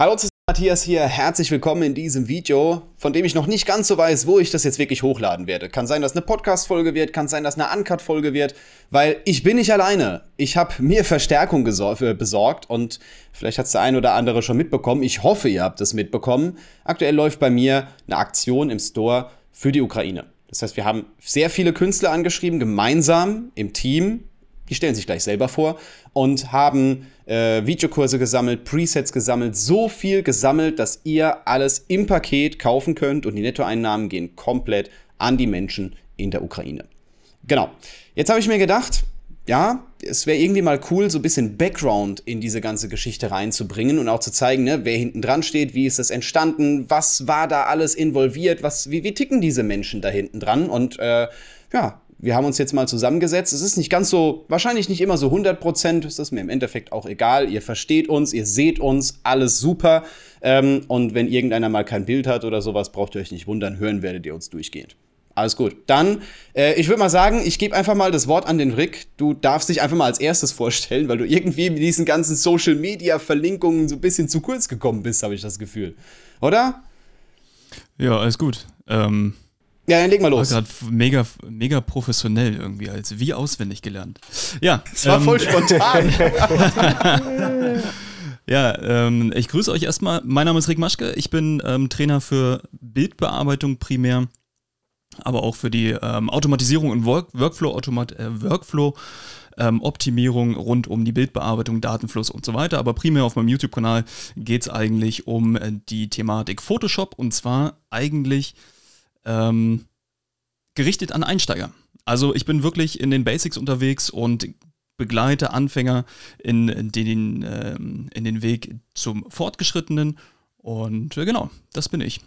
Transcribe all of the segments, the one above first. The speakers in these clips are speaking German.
Hallo zusammen, Matthias hier. Herzlich willkommen in diesem Video, von dem ich noch nicht ganz so weiß, wo ich das jetzt wirklich hochladen werde. Kann sein, dass eine Podcast-Folge wird, kann sein, dass eine Uncut-Folge wird, weil ich bin nicht alleine. Ich habe mir Verstärkung äh, besorgt und vielleicht hat es der ein oder andere schon mitbekommen. Ich hoffe, ihr habt es mitbekommen. Aktuell läuft bei mir eine Aktion im Store für die Ukraine. Das heißt, wir haben sehr viele Künstler angeschrieben, gemeinsam im Team, die stellen sich gleich selber vor und haben äh, Videokurse gesammelt, Presets gesammelt, so viel gesammelt, dass ihr alles im Paket kaufen könnt und die Nettoeinnahmen gehen komplett an die Menschen in der Ukraine. Genau. Jetzt habe ich mir gedacht, ja, es wäre irgendwie mal cool, so ein bisschen Background in diese ganze Geschichte reinzubringen und auch zu zeigen, ne, wer hinten dran steht, wie ist das entstanden, was war da alles involviert, was, wie, wie ticken diese Menschen da hinten dran und äh, ja, wir haben uns jetzt mal zusammengesetzt. Es ist nicht ganz so, wahrscheinlich nicht immer so 100 Prozent, ist das mir im Endeffekt auch egal. Ihr versteht uns, ihr seht uns, alles super. Ähm, und wenn irgendeiner mal kein Bild hat oder sowas, braucht ihr euch nicht wundern, hören werdet ihr uns durchgehend. Alles gut. Dann, äh, ich würde mal sagen, ich gebe einfach mal das Wort an den Rick. Du darfst dich einfach mal als erstes vorstellen, weil du irgendwie mit diesen ganzen Social Media Verlinkungen so ein bisschen zu kurz gekommen bist, habe ich das Gefühl. Oder? Ja, alles gut. Ähm, ja, dann leg mal los. gerade mega, mega professionell irgendwie, als wie auswendig gelernt. Ja. Es war ähm, voll spontan. ja, ähm, ich grüße euch erstmal. Mein Name ist Rick Maschke. Ich bin ähm, Trainer für Bildbearbeitung primär, aber auch für die ähm, Automatisierung und Work Workflow, Automat äh, Workflow. Ähm, rund um die Bildbearbeitung, Datenfluss und so weiter. Aber primär auf meinem YouTube-Kanal geht es eigentlich um äh, die Thematik Photoshop und zwar eigentlich ähm, gerichtet an Einsteiger. Also ich bin wirklich in den Basics unterwegs und begleite Anfänger in den, ähm, in den Weg zum Fortgeschrittenen. Und äh, genau, das bin ich.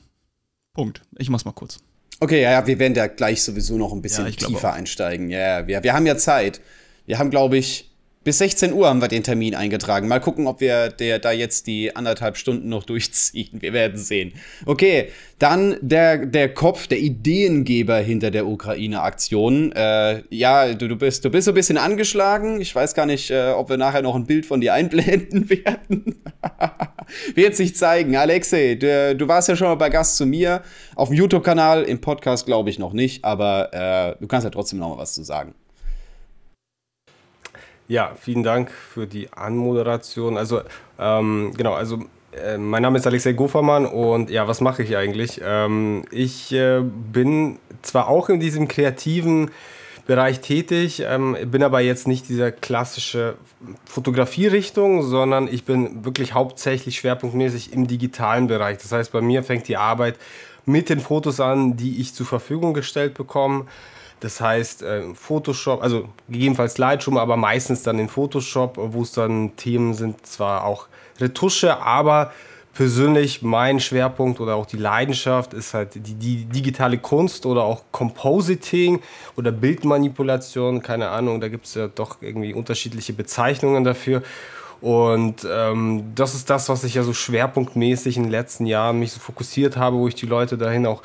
Punkt. Ich mach's mal kurz. Okay, ja, ja wir werden da gleich sowieso noch ein bisschen ja, tiefer auch. einsteigen. Ja, wir, wir haben ja Zeit. Wir haben, glaube ich, bis 16 Uhr haben wir den Termin eingetragen. Mal gucken, ob wir der, da jetzt die anderthalb Stunden noch durchziehen. Wir werden sehen. Okay, dann der, der Kopf, der Ideengeber hinter der Ukraine-Aktion. Äh, ja, du, du, bist, du bist so ein bisschen angeschlagen. Ich weiß gar nicht, äh, ob wir nachher noch ein Bild von dir einblenden werden. Wird sich zeigen. Alexei, du, du, warst ja schon mal bei Gast zu mir. Auf dem YouTube-Kanal, im Podcast glaube ich noch nicht, aber äh, du kannst ja trotzdem noch mal was zu sagen. Ja, vielen Dank für die Anmoderation. Also, ähm, genau, also äh, mein Name ist Alexei Gofermann und ja, was mache ich eigentlich? Ähm, ich äh, bin zwar auch in diesem kreativen Bereich tätig, ähm, bin aber jetzt nicht dieser klassische Fotografierichtung, sondern ich bin wirklich hauptsächlich schwerpunktmäßig im digitalen Bereich. Das heißt, bei mir fängt die Arbeit mit den Fotos an, die ich zur Verfügung gestellt bekomme. Das heißt, äh, Photoshop, also gegebenenfalls Lightroom, aber meistens dann in Photoshop, wo es dann Themen sind, zwar auch Retusche, aber persönlich mein Schwerpunkt oder auch die Leidenschaft ist halt die, die digitale Kunst oder auch Compositing oder Bildmanipulation, keine Ahnung, da gibt es ja doch irgendwie unterschiedliche Bezeichnungen dafür. Und ähm, das ist das, was ich ja so schwerpunktmäßig in den letzten Jahren mich so fokussiert habe, wo ich die Leute dahin auch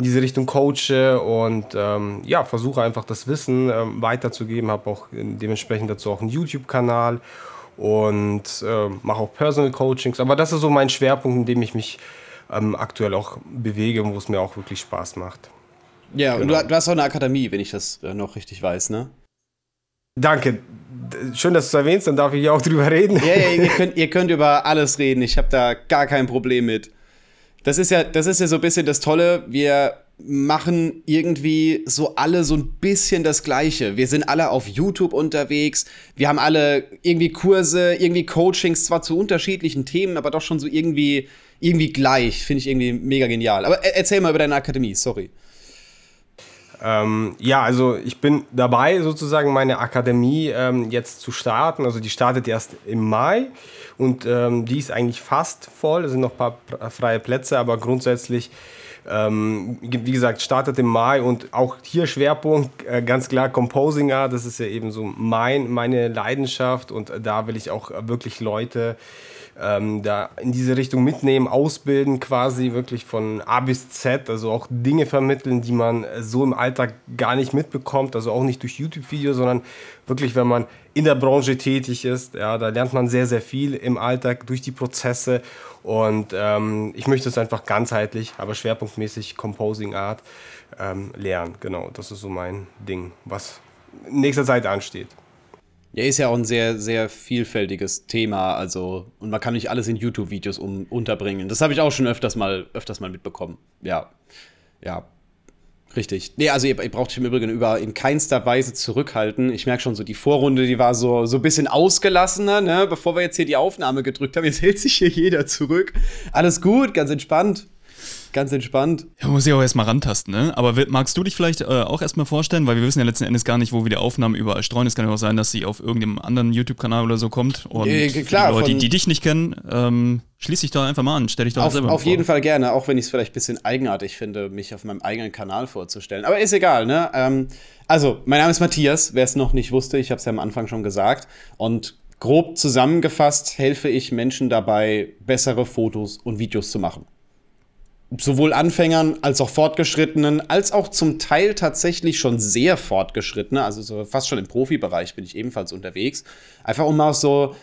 in diese Richtung coache und ähm, ja, versuche einfach das Wissen ähm, weiterzugeben. Habe auch dementsprechend dazu auch einen YouTube-Kanal und äh, mache auch Personal Coachings. Aber das ist so mein Schwerpunkt, in dem ich mich ähm, aktuell auch bewege und wo es mir auch wirklich Spaß macht. Ja, genau. und du, genau. du, hast auch eine Akademie, wenn ich das äh, noch richtig weiß, ne? Danke. Schön, dass du es erwähnst, dann darf ich auch drüber reden. Ja, ja ihr, könnt, ihr könnt über alles reden. Ich habe da gar kein Problem mit das ist ja, das ist ja so ein bisschen das Tolle. Wir machen irgendwie so alle so ein bisschen das Gleiche. Wir sind alle auf YouTube unterwegs. Wir haben alle irgendwie Kurse, irgendwie Coachings, zwar zu unterschiedlichen Themen, aber doch schon so irgendwie, irgendwie gleich. Finde ich irgendwie mega genial. Aber erzähl mal über deine Akademie, sorry. Ähm, ja, also ich bin dabei, sozusagen meine Akademie ähm, jetzt zu starten. Also die startet erst im Mai und ähm, die ist eigentlich fast voll. Es sind noch ein paar freie Plätze, aber grundsätzlich, ähm, wie gesagt, startet im Mai und auch hier Schwerpunkt äh, ganz klar Composing Art. Das ist ja eben so mein, meine Leidenschaft und da will ich auch wirklich Leute ähm, da in diese Richtung mitnehmen, ausbilden quasi wirklich von A bis Z, also auch Dinge vermitteln, die man so im Alltag gar nicht mitbekommt, also auch nicht durch YouTube-Videos, sondern wirklich, wenn man in der Branche tätig ist, ja, da lernt man sehr, sehr viel im Alltag durch die Prozesse und ähm, ich möchte es einfach ganzheitlich, aber schwerpunktmäßig Composing Art ähm, lernen. Genau, das ist so mein Ding, was in nächster Zeit ansteht. Ja, ist ja auch ein sehr, sehr vielfältiges Thema, also, und man kann nicht alles in YouTube-Videos um, unterbringen. Das habe ich auch schon öfters mal, öfters mal mitbekommen. Ja. Ja. Richtig. Nee, also ihr, ihr braucht euch im Übrigen über in keinster Weise zurückhalten. Ich merke schon so, die Vorrunde, die war so, so ein bisschen ausgelassener, ne? Bevor wir jetzt hier die Aufnahme gedrückt haben, jetzt hält sich hier jeder zurück. Alles gut, ganz entspannt ganz entspannt. Ja, muss ich auch erstmal rantasten, ne? Aber magst du dich vielleicht äh, auch erstmal vorstellen, weil wir wissen ja letzten Endes gar nicht, wo wir die Aufnahmen überall streuen. Es kann ja auch sein, dass sie auf irgendeinem anderen YouTube-Kanal oder so kommt. Und äh, klar, die Leute, die, die dich nicht kennen, ähm, schließ dich doch einfach mal an, stell dich doch auf, selber Auf vor. jeden Fall gerne, auch wenn ich es vielleicht ein bisschen eigenartig finde, mich auf meinem eigenen Kanal vorzustellen. Aber ist egal, ne? Ähm, also, mein Name ist Matthias, wer es noch nicht wusste, ich habe es ja am Anfang schon gesagt. Und grob zusammengefasst helfe ich Menschen dabei, bessere Fotos und Videos zu machen sowohl Anfängern als auch Fortgeschrittenen, als auch zum Teil tatsächlich schon sehr Fortgeschrittene, also so fast schon im Profibereich bin ich ebenfalls unterwegs, einfach um mal so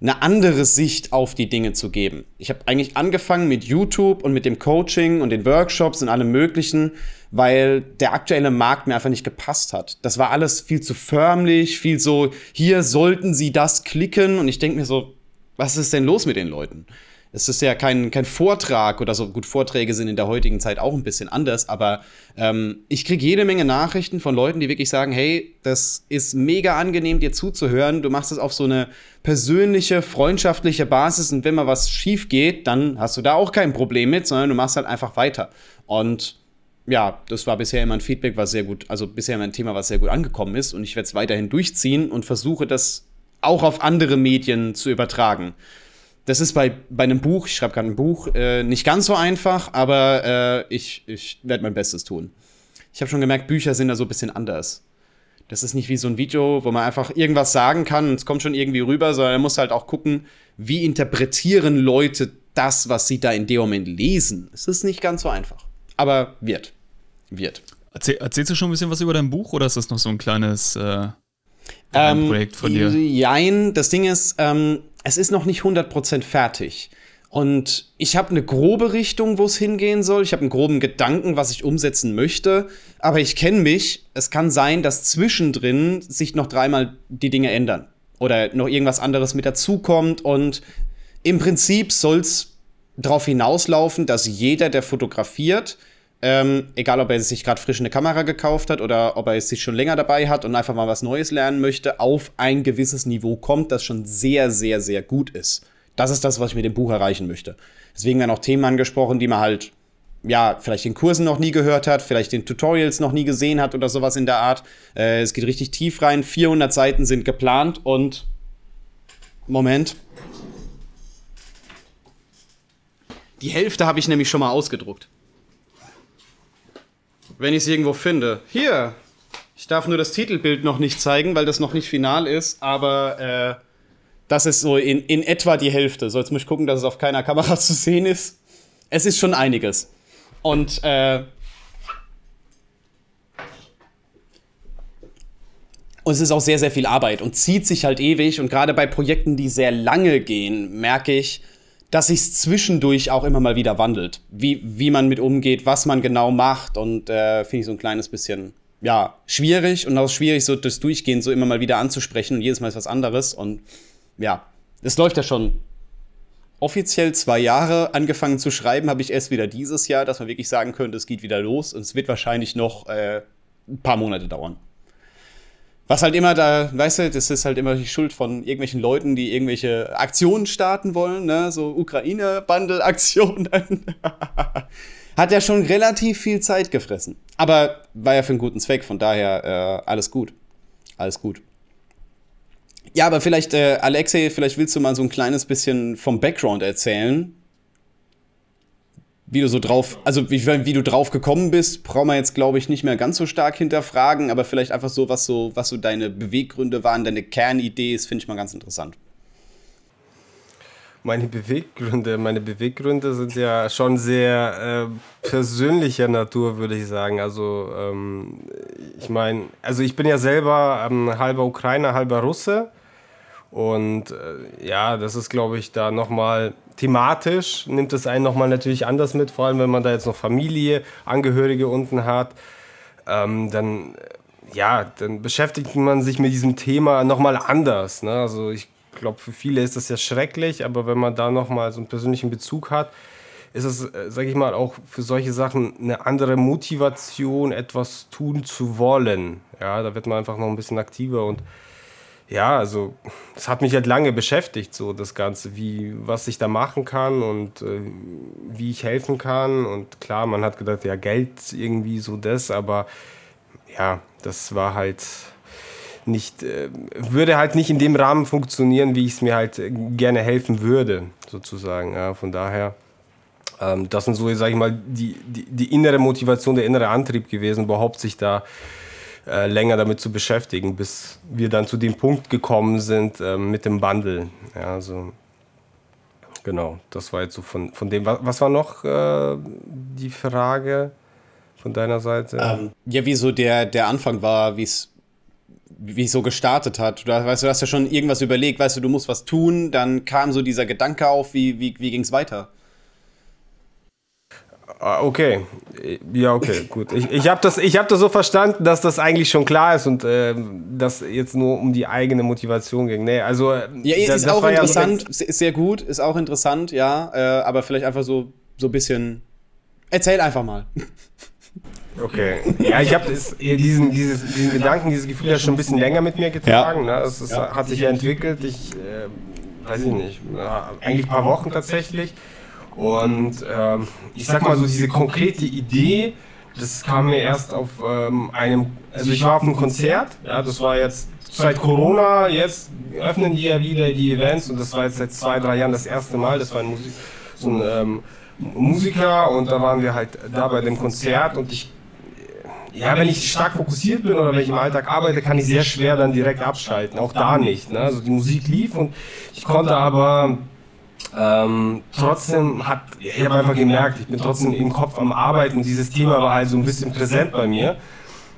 eine andere Sicht auf die Dinge zu geben. Ich habe eigentlich angefangen mit YouTube und mit dem Coaching und den Workshops und allem Möglichen, weil der aktuelle Markt mir einfach nicht gepasst hat. Das war alles viel zu förmlich, viel so, hier sollten Sie das klicken und ich denke mir so, was ist denn los mit den Leuten? Es ist ja kein, kein Vortrag oder so. Gut, Vorträge sind in der heutigen Zeit auch ein bisschen anders, aber ähm, ich kriege jede Menge Nachrichten von Leuten, die wirklich sagen, hey, das ist mega angenehm, dir zuzuhören. Du machst es auf so eine persönliche, freundschaftliche Basis und wenn mal was schief geht, dann hast du da auch kein Problem mit, sondern du machst halt einfach weiter. Und ja, das war bisher immer ein Feedback, was sehr gut, also bisher immer ein Thema, was sehr gut angekommen ist und ich werde es weiterhin durchziehen und versuche das auch auf andere Medien zu übertragen das ist bei, bei einem Buch, ich schreibe gerade ein Buch, äh, nicht ganz so einfach, aber äh, ich, ich werde mein Bestes tun. Ich habe schon gemerkt, Bücher sind da so ein bisschen anders. Das ist nicht wie so ein Video, wo man einfach irgendwas sagen kann und es kommt schon irgendwie rüber, sondern man muss halt auch gucken, wie interpretieren Leute das, was sie da in dem Moment lesen. Es ist nicht ganz so einfach. Aber wird. Wird. Erzähl, erzählst du schon ein bisschen was über dein Buch oder ist das noch so ein kleines äh, ähm, Projekt von dir? Jein, das Ding ist, ähm, es ist noch nicht 100% fertig. Und ich habe eine grobe Richtung, wo es hingehen soll. Ich habe einen groben Gedanken, was ich umsetzen möchte. Aber ich kenne mich. Es kann sein, dass zwischendrin sich noch dreimal die Dinge ändern. Oder noch irgendwas anderes mit dazukommt. Und im Prinzip soll es darauf hinauslaufen, dass jeder, der fotografiert, ähm, egal ob er sich gerade frisch eine Kamera gekauft hat oder ob er es sich schon länger dabei hat und einfach mal was Neues lernen möchte, auf ein gewisses Niveau kommt, das schon sehr, sehr, sehr gut ist. Das ist das, was ich mit dem Buch erreichen möchte. Deswegen werden auch Themen angesprochen, die man halt, ja, vielleicht in Kursen noch nie gehört hat, vielleicht in Tutorials noch nie gesehen hat oder sowas in der Art. Äh, es geht richtig tief rein. 400 Seiten sind geplant und. Moment. Die Hälfte habe ich nämlich schon mal ausgedruckt. Wenn ich es irgendwo finde. Hier. Ich darf nur das Titelbild noch nicht zeigen, weil das noch nicht final ist, aber äh, das ist so in, in etwa die Hälfte. So, jetzt muss ich gucken, dass es auf keiner Kamera zu sehen ist. Es ist schon einiges. Und äh, Und es ist auch sehr, sehr viel Arbeit und zieht sich halt ewig. Und gerade bei Projekten, die sehr lange gehen, merke ich, dass sich zwischendurch auch immer mal wieder wandelt. Wie, wie man mit umgeht, was man genau macht. Und äh, finde ich so ein kleines bisschen, ja, schwierig und auch schwierig, so das Durchgehen so immer mal wieder anzusprechen. Und jedes Mal ist was anderes. Und ja, es läuft ja schon offiziell zwei Jahre angefangen zu schreiben, habe ich erst wieder dieses Jahr, dass man wirklich sagen könnte, es geht wieder los. Und es wird wahrscheinlich noch äh, ein paar Monate dauern. Was halt immer da, weißt du, das ist halt immer die Schuld von irgendwelchen Leuten, die irgendwelche Aktionen starten wollen, ne? so Ukraine-Bundle-Aktionen. Hat ja schon relativ viel Zeit gefressen. Aber war ja für einen guten Zweck, von daher äh, alles gut. Alles gut. Ja, aber vielleicht, äh, Alexei, vielleicht willst du mal so ein kleines bisschen vom Background erzählen, wie du so drauf, also wie, wie du drauf gekommen bist, brauchen wir jetzt, glaube ich, nicht mehr ganz so stark hinterfragen, aber vielleicht einfach so, was so, was so deine Beweggründe waren, deine Kernidee ist, finde ich mal ganz interessant. meine Beweggründe. Meine Beweggründe sind ja schon sehr äh, persönlicher Natur, würde ich sagen. Also ähm, ich meine, also ich bin ja selber ähm, halber Ukrainer, halber Russe. Und äh, ja, das ist, glaube ich, da nochmal thematisch, nimmt es einen nochmal natürlich anders mit, vor allem wenn man da jetzt noch Familie, Angehörige unten hat. Ähm, dann, ja, dann beschäftigt man sich mit diesem Thema nochmal anders. Ne? Also ich glaube, für viele ist das ja schrecklich, aber wenn man da nochmal so einen persönlichen Bezug hat, ist es, äh, sage ich mal, auch für solche Sachen eine andere Motivation, etwas tun zu wollen. Ja, da wird man einfach noch ein bisschen aktiver und ja, also das hat mich halt lange beschäftigt, so das Ganze, wie, was ich da machen kann und äh, wie ich helfen kann. Und klar, man hat gedacht, ja, Geld irgendwie so das, aber ja, das war halt nicht, äh, würde halt nicht in dem Rahmen funktionieren, wie ich es mir halt gerne helfen würde, sozusagen. Ja, von daher, ähm, das sind so, sage ich mal, die, die, die, innere Motivation, der innere Antrieb gewesen, überhaupt sich da äh, länger damit zu beschäftigen, bis wir dann zu dem Punkt gekommen sind äh, mit dem Bundle. Ja, also, genau, das war jetzt so von, von dem. Was, was war noch äh, die Frage von deiner Seite? Ähm, ja, wie so der, der Anfang war, wie es wie so gestartet hat. Du, weißt, du hast ja schon irgendwas überlegt, weißt du, du musst was tun, dann kam so dieser Gedanke auf, wie, wie, wie ging es weiter? Ah, okay, ja, okay, gut. Ich, ich habe das, hab das so verstanden, dass das eigentlich schon klar ist und äh, dass jetzt nur um die eigene Motivation ging. Nee, also. Ja, das, ist auch interessant, ja so sehr gut, ist auch interessant, ja, äh, aber vielleicht einfach so, so ein bisschen. Erzähl einfach mal. Okay. Ja, ich habe diesen, dieses, diesen Gedanken, dieses Gefühl ja schon ein bisschen länger mit mir getragen. Ja. Ne? Es, es ja. hat sich ja entwickelt. Ich äh, weiß ich nicht, eigentlich ein paar Wochen tatsächlich. Und ähm, ich sag mal so, diese konkrete Idee, das kam mir erst auf ähm, einem, also ich war auf einem Konzert, ja, das war jetzt seit Corona, jetzt öffnen die ja wieder die Events und das war jetzt seit zwei, drei Jahren das erste Mal, das war ein Musik, so ein ähm, Musiker und da waren wir halt da bei dem Konzert und ich ja, wenn ich stark fokussiert bin oder wenn ich im Alltag arbeite, kann ich sehr schwer dann direkt abschalten. Auch da nicht. Ne? Also die Musik lief und ich konnte aber ähm, trotzdem hat, ich habe einfach gemerkt, ich bin trotzdem im Kopf am Arbeiten. Dieses Thema war halt so ein bisschen präsent bei mir.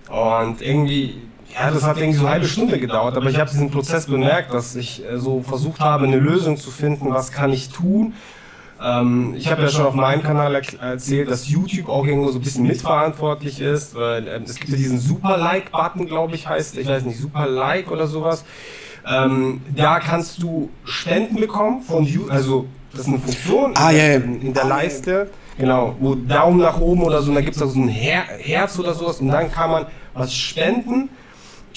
Und irgendwie, ja, das hat irgendwie so eine halbe Stunde gedauert, aber ich habe diesen Prozess bemerkt, dass ich äh, so versucht habe, eine Lösung zu finden, was kann ich tun, ähm, ich habe ja schon auf meinem Kanal erzählt, dass YouTube auch irgendwo so ein bisschen mitverantwortlich ist, weil äh, es gibt ja diesen Super-Like-Button, glaube ich, heißt, ich weiß nicht, Super-Like oder sowas. Ähm, da kannst du Spenden bekommen von also das ist eine Funktion ah, in, yeah. in, der Leiste, genau, wo Daumen nach oben oder so, und da gibt es auch so ein Her Herz oder sowas und dann kann man was spenden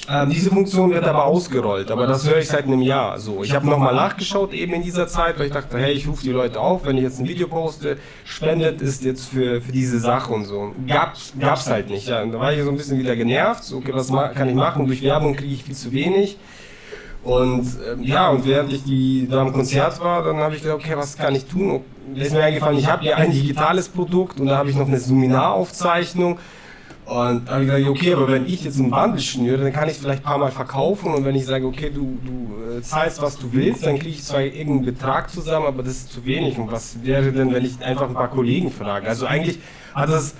ähm, diese Funktion wird aber ausgerollt, aber das höre ich seit einem Jahr so. Ich habe nochmal nachgeschaut eben in dieser Zeit, weil ich dachte, hey, ich rufe die Leute auf, wenn ich jetzt ein Video poste, spendet ist jetzt für, für diese Sache und so. Gab's, gab's halt nicht. Ja. Da war ich so ein bisschen wieder genervt, so, okay, was kann ich machen? Durch Werbung kriege ich viel zu wenig. Und ähm, ja, und während ich die, da am Konzert war, dann habe ich gedacht, okay, was kann ich tun? Da ist mir eingefallen, ich habe ja ein digitales Produkt und da habe ich noch eine Seminaraufzeichnung. Und da habe ich gesagt, okay, aber wenn ich jetzt ein Bundle schnüre, dann kann ich es vielleicht ein paar Mal verkaufen und wenn ich sage, okay, du, du äh, zahlst, was du willst, dann kriege ich zwar irgendeinen Betrag zusammen, aber das ist zu wenig. Und was wäre denn, wenn ich einfach ein paar Kollegen frage? Also eigentlich hat das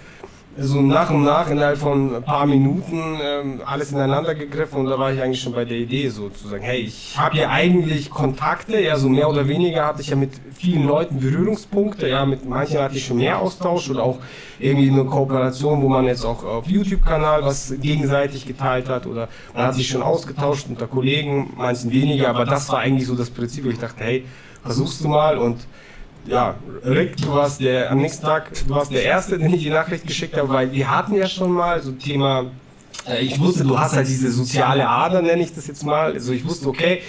so nach und nach innerhalb von ein paar Minuten ähm, alles ineinander gegriffen und da war ich eigentlich schon bei der Idee sozusagen, hey, ich habe ja eigentlich Kontakte, ja so mehr oder weniger hatte ich ja mit vielen Leuten Berührungspunkte, ja mit manchen hatte ich schon mehr Austausch oder auch irgendwie eine Kooperation, wo man jetzt auch auf YouTube-Kanal was gegenseitig geteilt hat oder man hat sich schon ausgetauscht unter Kollegen, manchen weniger, aber das war eigentlich so das Prinzip, wo ich dachte, hey, versuchst du mal und ja, Rick, du warst der am nächsten Tag, du warst der Erste, den ich die Nachricht geschickt habe, weil wir hatten ja schon mal so Thema, äh, ich wusste, du hast halt diese soziale Ader, nenne ich das jetzt mal. Also ich wusste, okay,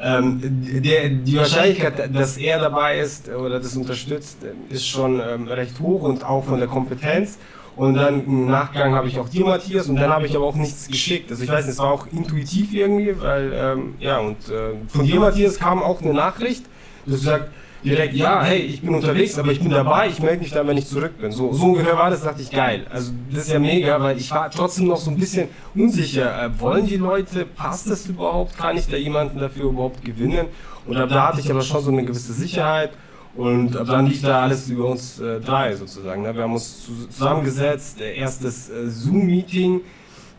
ähm, der, die Wahrscheinlichkeit, dass er dabei ist oder das unterstützt, ist schon ähm, recht hoch und auch von der Kompetenz. Und dann im Nachgang habe ich auch dir, Matthias, und dann habe ich aber auch nichts geschickt. Also ich weiß nicht, es war auch intuitiv irgendwie, weil, ähm, ja, und äh, von dir, Matthias, kam auch eine Nachricht. Du hast gesagt, direkt, ja, hey, ich bin unterwegs, aber ich bin dabei, ich melde mich dann, wenn ich zurück bin. So, so ungefähr war das, dachte ich, geil. Also das ist ja mega, weil ich war trotzdem noch so ein bisschen unsicher. Äh, wollen die Leute, passt das überhaupt? Kann ich da jemanden dafür überhaupt gewinnen? Und ab da hatte ich aber schon so eine gewisse Sicherheit. Und ab dann lief da alles über uns äh, drei sozusagen. Ne? Wir haben uns zusammengesetzt, erstes äh, Zoom-Meeting.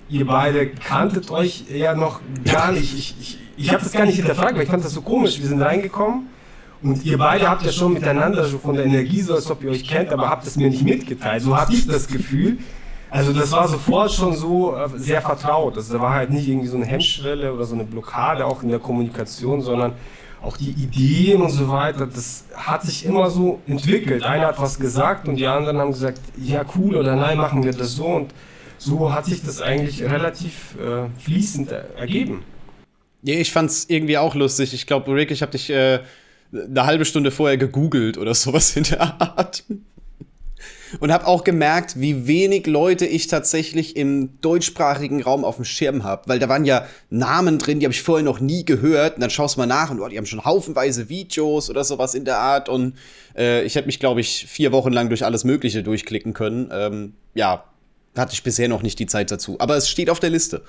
Ihr beide kanntet euch ja noch gar nicht. Ich, ich, ich habe das gar nicht hinterfragt, weil ich fand das so komisch. Wir sind reingekommen und ihr beide habt ja schon miteinander so von der Energie so, als ob ihr euch kennt, aber habt es mir nicht mitgeteilt. So hatte ich das Gefühl. Also das war sofort schon so äh, sehr vertraut. Also da war halt nicht irgendwie so eine Hemmschwelle oder so eine Blockade auch in der Kommunikation, sondern auch die Ideen und so weiter, das hat sich immer so entwickelt. Einer hat was gesagt und die anderen haben gesagt, ja cool oder nein, machen wir das so und so hat sich das eigentlich relativ äh, fließend ergeben. Ja, ich fand's irgendwie auch lustig. Ich glaube, Rick, ich habe dich äh, eine halbe Stunde vorher gegoogelt oder sowas in der Art. Und habe auch gemerkt, wie wenig Leute ich tatsächlich im deutschsprachigen Raum auf dem Schirm habe. Weil da waren ja Namen drin, die habe ich vorher noch nie gehört. Und dann schaust du mal nach und oh, die haben schon haufenweise Videos oder sowas in der Art. Und äh, ich hätte mich, glaube ich, vier Wochen lang durch alles Mögliche durchklicken können. Ähm, ja, hatte ich bisher noch nicht die Zeit dazu. Aber es steht auf der Liste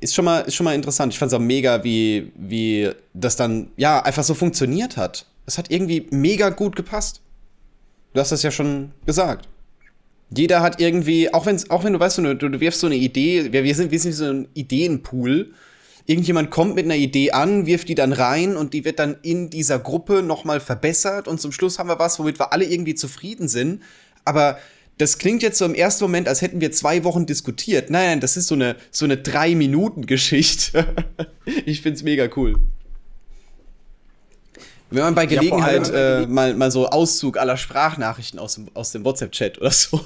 ist schon mal, ist schon mal interessant. Ich fand es auch mega, wie, wie das dann, ja, einfach so funktioniert hat. Es hat irgendwie mega gut gepasst. Du hast das ja schon gesagt. Jeder hat irgendwie, auch, wenn's, auch wenn du weißt, du, du wirfst so eine Idee, wir, wir, sind, wir sind so ein Ideenpool. Irgendjemand kommt mit einer Idee an, wirft die dann rein und die wird dann in dieser Gruppe nochmal verbessert und zum Schluss haben wir was, womit wir alle irgendwie zufrieden sind. Aber das klingt jetzt so im ersten Moment, als hätten wir zwei Wochen diskutiert. Nein, nein, das ist so eine, so eine Drei-Minuten-Geschichte. ich find's mega cool. Wenn man bei Gelegenheit ja, äh, mal, mal so Auszug aller Sprachnachrichten aus dem, aus dem WhatsApp-Chat oder so.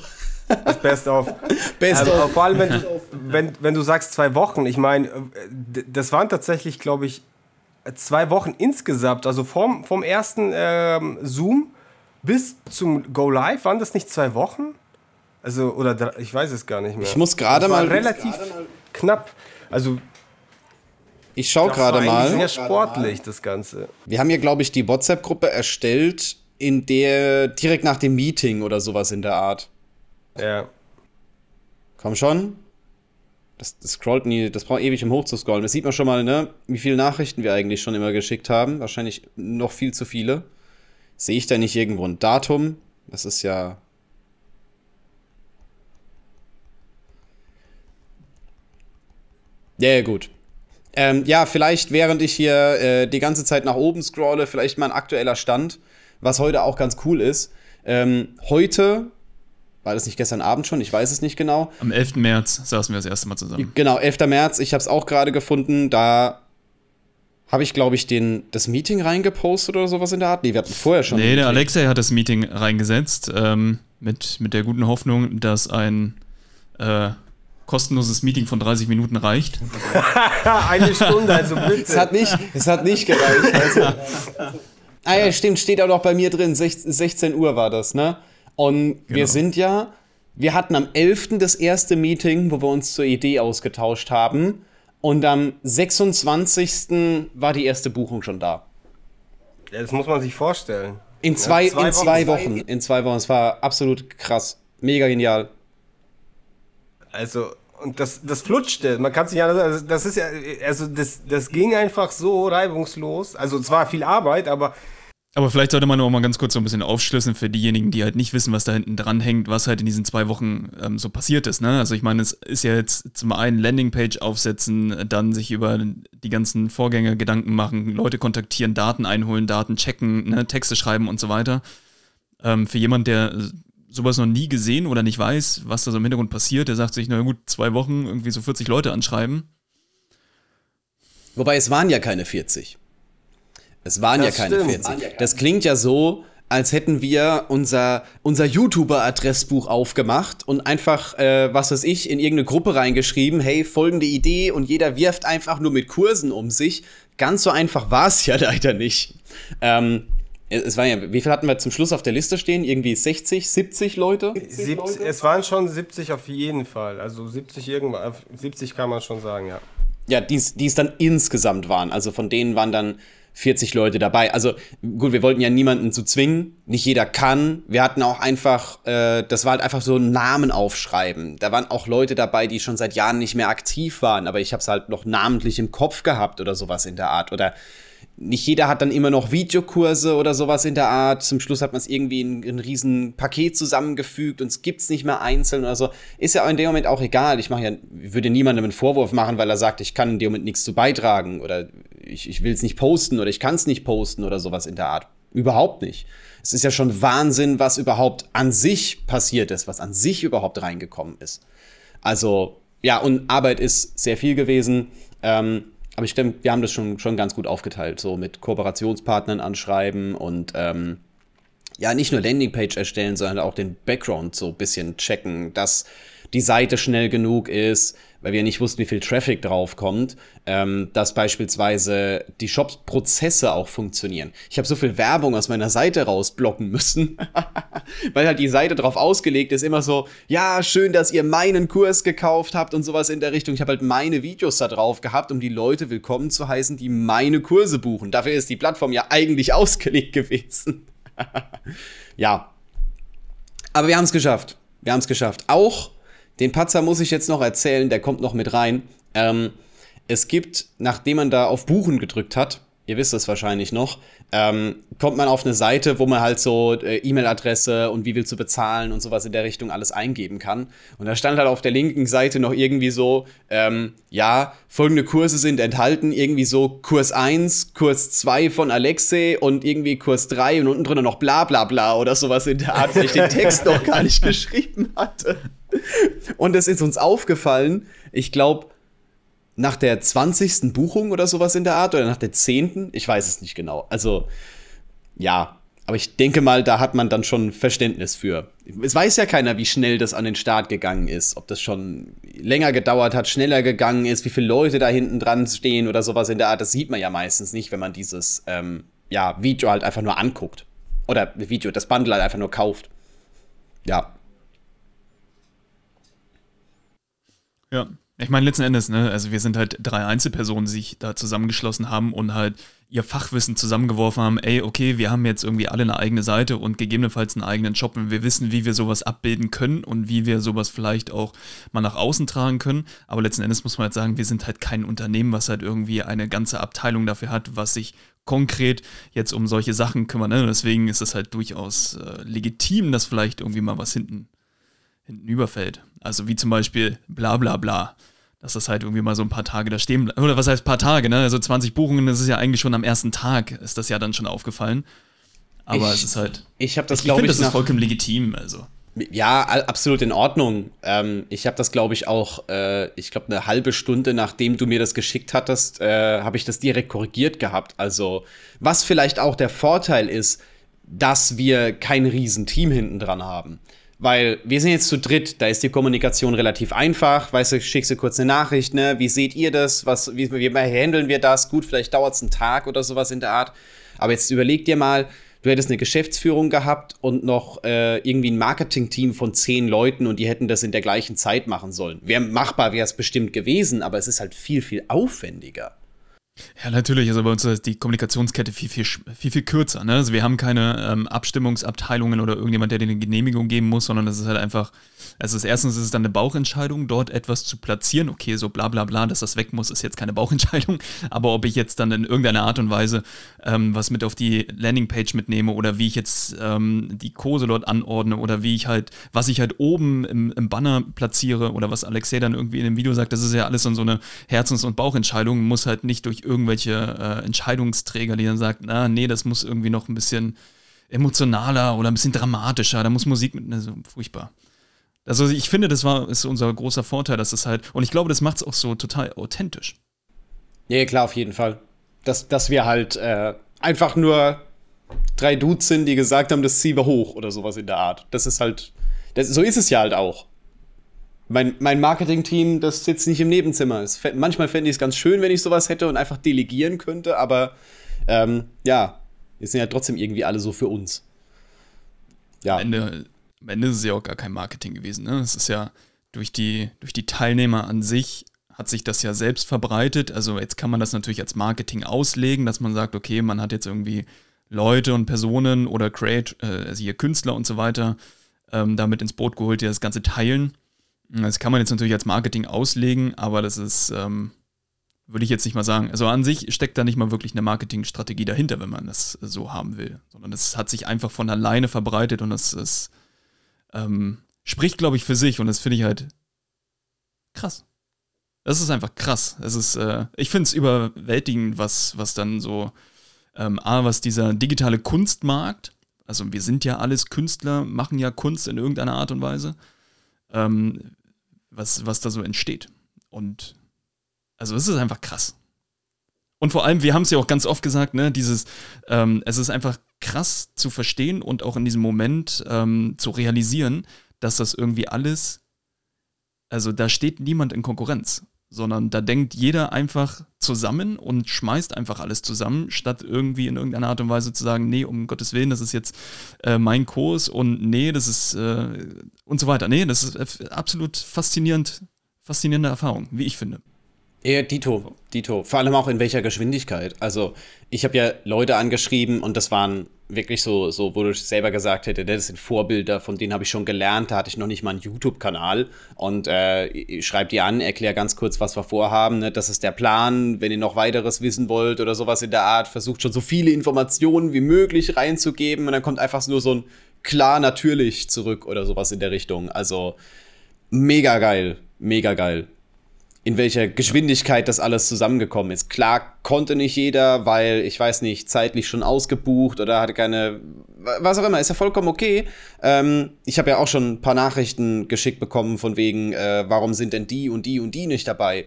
Das Best of. Best also, of. Vor allem, wenn du, wenn, wenn du sagst zwei Wochen, ich meine, das waren tatsächlich, glaube ich, zwei Wochen insgesamt. Also vom, vom ersten ähm, Zoom bis zum Go Live, waren das nicht zwei Wochen? Also, oder ich weiß es gar nicht mehr. Ich muss gerade mal. Relativ knapp. Also. Ich schaue gerade mal. Sehr sportlich, das Ganze. Wir haben hier, glaube ich, die WhatsApp-Gruppe erstellt, in der direkt nach dem Meeting oder sowas in der Art. Ja. Komm schon. Das, das scrollt nie, das braucht ewig, um hochzuscrollen. Das sieht man schon mal, ne, wie viele Nachrichten wir eigentlich schon immer geschickt haben. Wahrscheinlich noch viel zu viele. Sehe ich da nicht irgendwo ein Datum? Das ist ja Ja, ja gut. Ähm, ja, vielleicht während ich hier äh, die ganze Zeit nach oben scrolle, vielleicht mal ein aktueller Stand, was heute auch ganz cool ist. Ähm, heute, war das nicht gestern Abend schon? Ich weiß es nicht genau. Am 11. März saßen wir das erste Mal zusammen. Genau, 11. März. Ich habe es auch gerade gefunden. Da habe ich, glaube ich, den, das Meeting reingepostet oder sowas in der Art. Nee, wir hatten vorher schon. Nee, der Alexei hat das Meeting reingesetzt ähm, mit, mit der guten Hoffnung, dass ein äh, kostenloses Meeting von 30 Minuten reicht. Eine Stunde, also bitte. Es hat nicht, es hat nicht gereicht. Also. Ah ja, stimmt, steht auch noch bei mir drin, 16 Uhr war das, ne? Und genau. wir sind ja, wir hatten am 11. das erste Meeting, wo wir uns zur Idee ausgetauscht haben. Und am 26. war die erste Buchung schon da. Ja, das muss man sich vorstellen. In zwei, ja, zwei in zwei Wochen, Wochen. In zwei Wochen. Es war absolut krass. Mega genial. Also, und das, das flutschte. Man kann sich ja, also das ist ja, also das, das ging einfach so reibungslos. Also es war viel Arbeit, aber. Aber vielleicht sollte man noch mal ganz kurz so ein bisschen aufschlüsseln für diejenigen, die halt nicht wissen, was da hinten dran hängt, was halt in diesen zwei Wochen ähm, so passiert ist. Ne? Also ich meine, es ist ja jetzt zum einen Landingpage aufsetzen, dann sich über die ganzen Vorgänge Gedanken machen, Leute kontaktieren, Daten einholen, Daten checken, ne? Texte schreiben und so weiter. Ähm, für jemand, der sowas noch nie gesehen oder nicht weiß, was da so im Hintergrund passiert, der sagt sich, na gut, zwei Wochen irgendwie so 40 Leute anschreiben. Wobei es waren ja keine 40. Es waren das ja keine stimmt. 40. Das klingt ja so, als hätten wir unser, unser YouTuber-Adressbuch aufgemacht und einfach, äh, was weiß ich, in irgendeine Gruppe reingeschrieben, hey, folgende Idee und jeder wirft einfach nur mit Kursen um sich. Ganz so einfach war es ja leider nicht. Ähm, es war ja, wie viel hatten wir zum Schluss auf der Liste stehen? Irgendwie 60, 70 Leute? 70, Leute? Es waren schon 70 auf jeden Fall. Also 70 irgendwann, 70 kann man schon sagen, ja. Ja, die es dann insgesamt waren. Also von denen waren dann 40 Leute dabei. Also gut, wir wollten ja niemanden zu zwingen. Nicht jeder kann. Wir hatten auch einfach, äh, das war halt einfach so ein Namen aufschreiben. Da waren auch Leute dabei, die schon seit Jahren nicht mehr aktiv waren, aber ich habe es halt noch namentlich im Kopf gehabt oder sowas in der Art. Oder nicht jeder hat dann immer noch Videokurse oder sowas in der Art. Zum Schluss hat man es irgendwie in, in ein riesen Paket zusammengefügt und es gibt es nicht mehr einzeln oder so. Ist ja in dem Moment auch egal. Ich mache ja, würde niemandem einen Vorwurf machen, weil er sagt, ich kann in dem Moment nichts zu beitragen oder ich, ich will es nicht posten oder ich kann es nicht posten oder sowas in der Art. Überhaupt nicht. Es ist ja schon Wahnsinn, was überhaupt an sich passiert ist, was an sich überhaupt reingekommen ist. Also, ja, und Arbeit ist sehr viel gewesen. Ähm, aber ich denke, wir haben das schon, schon ganz gut aufgeteilt, so mit Kooperationspartnern anschreiben und ähm, ja, nicht nur Landingpage erstellen, sondern auch den Background so ein bisschen checken, dass die Seite schnell genug ist, weil wir nicht wussten, wie viel Traffic drauf kommt, ähm, dass beispielsweise die Shop-Prozesse auch funktionieren. Ich habe so viel Werbung aus meiner Seite rausblocken müssen, weil halt die Seite drauf ausgelegt ist, immer so, ja, schön, dass ihr meinen Kurs gekauft habt und sowas in der Richtung. Ich habe halt meine Videos da drauf gehabt, um die Leute willkommen zu heißen, die meine Kurse buchen. Dafür ist die Plattform ja eigentlich ausgelegt gewesen. ja. Aber wir haben es geschafft. Wir haben es geschafft. Auch den Patzer muss ich jetzt noch erzählen, der kommt noch mit rein. Ähm, es gibt, nachdem man da auf Buchen gedrückt hat, ihr wisst es wahrscheinlich noch, ähm, kommt man auf eine Seite, wo man halt so äh, E-Mail-Adresse und wie willst du bezahlen und sowas in der Richtung alles eingeben kann. Und da stand halt auf der linken Seite noch irgendwie so, ähm, ja, folgende Kurse sind enthalten, irgendwie so Kurs 1, Kurs 2 von Alexei und irgendwie Kurs 3 und unten drunter noch bla bla bla oder sowas in der Art, weil ich den Text noch gar nicht geschrieben hatte. Und es ist uns aufgefallen, ich glaube, nach der 20. Buchung oder sowas in der Art oder nach der 10. Ich weiß es nicht genau. Also, ja. Aber ich denke mal, da hat man dann schon Verständnis für. Es weiß ja keiner, wie schnell das an den Start gegangen ist. Ob das schon länger gedauert hat, schneller gegangen ist, wie viele Leute da hinten dran stehen oder sowas in der Art. Das sieht man ja meistens nicht, wenn man dieses ähm, ja, Video halt einfach nur anguckt. Oder Video, das Bundle halt einfach nur kauft. Ja. Ja, ich meine, letzten Endes, ne, also wir sind halt drei Einzelpersonen, die sich da zusammengeschlossen haben und halt ihr Fachwissen zusammengeworfen haben, ey, okay, wir haben jetzt irgendwie alle eine eigene Seite und gegebenenfalls einen eigenen Shop und wir wissen, wie wir sowas abbilden können und wie wir sowas vielleicht auch mal nach außen tragen können. Aber letzten Endes muss man halt sagen, wir sind halt kein Unternehmen, was halt irgendwie eine ganze Abteilung dafür hat, was sich konkret jetzt um solche Sachen kümmert. Ne? Deswegen ist es halt durchaus äh, legitim, dass vielleicht irgendwie mal was hinten, hinten überfällt. Also wie zum Beispiel bla bla bla. Dass das halt irgendwie mal so ein paar Tage da stehen bleibt. Oder was heißt paar Tage, ne? Also 20 Buchungen, das ist ja eigentlich schon am ersten Tag, ist das ja dann schon aufgefallen. Aber ich, es ist halt. Ich habe das, glaube ich. Ich finde, das ist vollkommen legitim, also. Ja, absolut in Ordnung. Ähm, ich habe das, glaube ich, auch, äh, ich glaube, eine halbe Stunde nachdem du mir das geschickt hattest, äh, habe ich das direkt korrigiert gehabt. Also, was vielleicht auch der Vorteil ist, dass wir kein Riesenteam hinten dran haben. Weil wir sind jetzt zu dritt, da ist die Kommunikation relativ einfach. Weißt du, schickst du kurz eine Nachricht, ne? Wie seht ihr das? Was, wie, wie handeln wir das? Gut, vielleicht dauert es einen Tag oder sowas in der Art. Aber jetzt überleg dir mal, du hättest eine Geschäftsführung gehabt und noch äh, irgendwie ein Marketing-Team von zehn Leuten und die hätten das in der gleichen Zeit machen sollen. Wäre machbar, wäre es bestimmt gewesen, aber es ist halt viel, viel aufwendiger. Ja, natürlich. Also bei uns ist die Kommunikationskette viel, viel, viel, viel kürzer. Ne? Also wir haben keine ähm, Abstimmungsabteilungen oder irgendjemand, der dir eine Genehmigung geben muss, sondern das ist halt einfach, also das erstens ist es dann eine Bauchentscheidung, dort etwas zu platzieren. Okay, so bla bla bla, dass das weg muss, ist jetzt keine Bauchentscheidung. Aber ob ich jetzt dann in irgendeiner Art und Weise ähm, was mit auf die Landingpage mitnehme oder wie ich jetzt ähm, die Kurse dort anordne oder wie ich halt, was ich halt oben im, im Banner platziere oder was Alexei dann irgendwie in dem Video sagt, das ist ja alles so eine Herzens- und Bauchentscheidung, muss halt nicht durch irgendwelche äh, Entscheidungsträger, die dann sagen, na, nee, das muss irgendwie noch ein bisschen emotionaler oder ein bisschen dramatischer, da muss Musik mit, also furchtbar. Also ich finde, das war ist unser großer Vorteil, dass es halt, und ich glaube, das macht es auch so total authentisch. Ja, klar, auf jeden Fall. Dass, dass wir halt äh, einfach nur drei Dudes sind, die gesagt haben, das ziehen wir hoch oder sowas in der Art. Das ist halt, das, so ist es ja halt auch mein, mein Marketing-Team, das sitzt nicht im Nebenzimmer. Es, manchmal fände ich es ganz schön, wenn ich sowas hätte und einfach delegieren könnte, aber ähm, ja, wir sind ja trotzdem irgendwie alle so für uns. Ja. Am Ende, am Ende ist es ja auch gar kein Marketing gewesen. Ne? Es ist ja durch die, durch die Teilnehmer an sich hat sich das ja selbst verbreitet. Also jetzt kann man das natürlich als Marketing auslegen, dass man sagt, okay, man hat jetzt irgendwie Leute und Personen oder Create, äh, also hier Künstler und so weiter, ähm, damit ins Boot geholt, die das Ganze teilen. Das kann man jetzt natürlich als Marketing auslegen, aber das ist, ähm, würde ich jetzt nicht mal sagen. Also an sich steckt da nicht mal wirklich eine Marketingstrategie dahinter, wenn man das so haben will, sondern es hat sich einfach von alleine verbreitet und das ist, ähm, spricht, glaube ich, für sich und das finde ich halt krass. Das ist einfach krass. Es ist, äh, ich finde es überwältigend, was, was dann so, ähm, A, was dieser digitale Kunstmarkt, also wir sind ja alles Künstler, machen ja Kunst in irgendeiner Art und Weise, ähm, was, was da so entsteht. Und also es ist einfach krass. Und vor allem, wir haben es ja auch ganz oft gesagt, ne, dieses, ähm, es ist einfach krass zu verstehen und auch in diesem Moment ähm, zu realisieren, dass das irgendwie alles, also da steht niemand in Konkurrenz, sondern da denkt jeder einfach zusammen und schmeißt einfach alles zusammen, statt irgendwie in irgendeiner Art und Weise zu sagen, nee, um Gottes Willen, das ist jetzt äh, mein Kurs und nee, das ist äh, und so weiter. Nee, das ist absolut faszinierend, faszinierende Erfahrung, wie ich finde. Ja, Dito, Dito. Vor allem auch in welcher Geschwindigkeit. Also, ich habe ja Leute angeschrieben und das waren wirklich so, so wo du selber gesagt hätte, das sind Vorbilder, von denen habe ich schon gelernt. Da hatte ich noch nicht mal einen YouTube-Kanal. Und äh, schreibt die an, erklär ganz kurz, was wir vorhaben. Ne? Das ist der Plan. Wenn ihr noch weiteres wissen wollt oder sowas in der Art, versucht schon so viele Informationen wie möglich reinzugeben. Und dann kommt einfach nur so ein klar natürlich zurück oder sowas in der Richtung. Also, mega geil. Mega geil in welcher Geschwindigkeit das alles zusammengekommen ist. Klar konnte nicht jeder, weil ich weiß nicht, zeitlich schon ausgebucht oder hatte keine, was auch immer, ist ja vollkommen okay. Ähm, ich habe ja auch schon ein paar Nachrichten geschickt bekommen von wegen, äh, warum sind denn die und die und die nicht dabei?